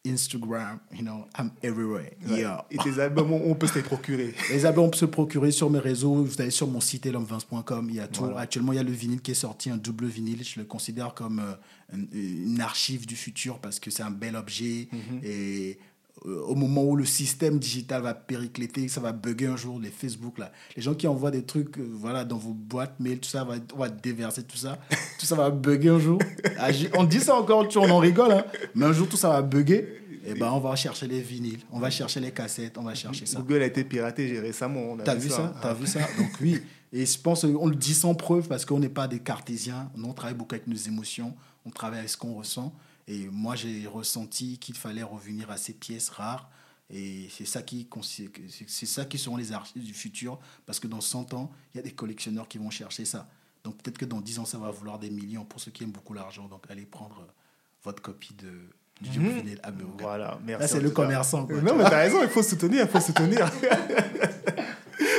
Instagram, you know, I'm everywhere. Ouais. Yeah. Et tes albums, on peut se les procurer. Les albums, on peut se procurer sur mes réseaux. Vous allez sur mon site elomvince.com. Il y a tout. Voilà. Actuellement, il y a le vinyle qui est sorti, un double vinyle. Je le considère comme euh, une, une archive du futur parce que c'est un bel objet. Mhm. Et au moment où le système digital va péricléter, ça va bugger un jour, les Facebook, là. Les gens qui envoient des trucs euh, voilà, dans vos boîtes mail, tout ça, va, on va déverser tout ça. tout ça va bugger un jour. Ah, on dit ça encore, tu- on en rigole, hein. mais un jour, tout ça va bugger. Et ben, on va chercher les vinyles, on va chercher les cassettes, on va chercher ça. Google a été piraté j'ai récemment. T'as vu ça T'as vu ça? Donc oui. Et je pense qu'on le dit sans preuve parce qu'on n'est pas des cartésiens. Nous, on travaille beaucoup avec nos émotions. On travaille avec ce qu'on ressent. Et moi, j'ai ressenti qu'il fallait revenir à ces pièces rares. Et c'est ça qui c'est ça qui seront les archives du futur. Parce que dans 100 ans, il y a des collectionneurs qui vont chercher ça. Donc peut-être que dans 10 ans, ça va vouloir des millions pour ceux qui aiment beaucoup l'argent. Donc allez prendre euh, votre copie de, du double vinyle à. Voilà, merci. Là, c'est le commerçant. quoi, Non, mais t'as raison, il faut soutenir, il faut soutenir.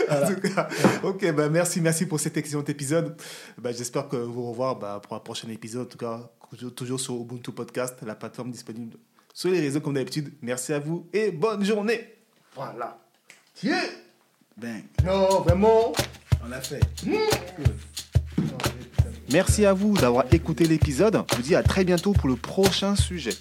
En tout cas, ok, bah merci, merci pour cet excellent épisode. Bah, J'espère que vous revoir bah, pour un prochain épisode. En tout cas, toujours- toujours sur Ubuntu Podcast, la plateforme disponible sur les réseaux comme d'habitude. Merci à vous et bonne journée. Voilà. Tiens Ben, Non, vraiment on l'a fait. Merci à vous d'avoir écouté l'épisode. Je vous dis à très bientôt pour le prochain sujet.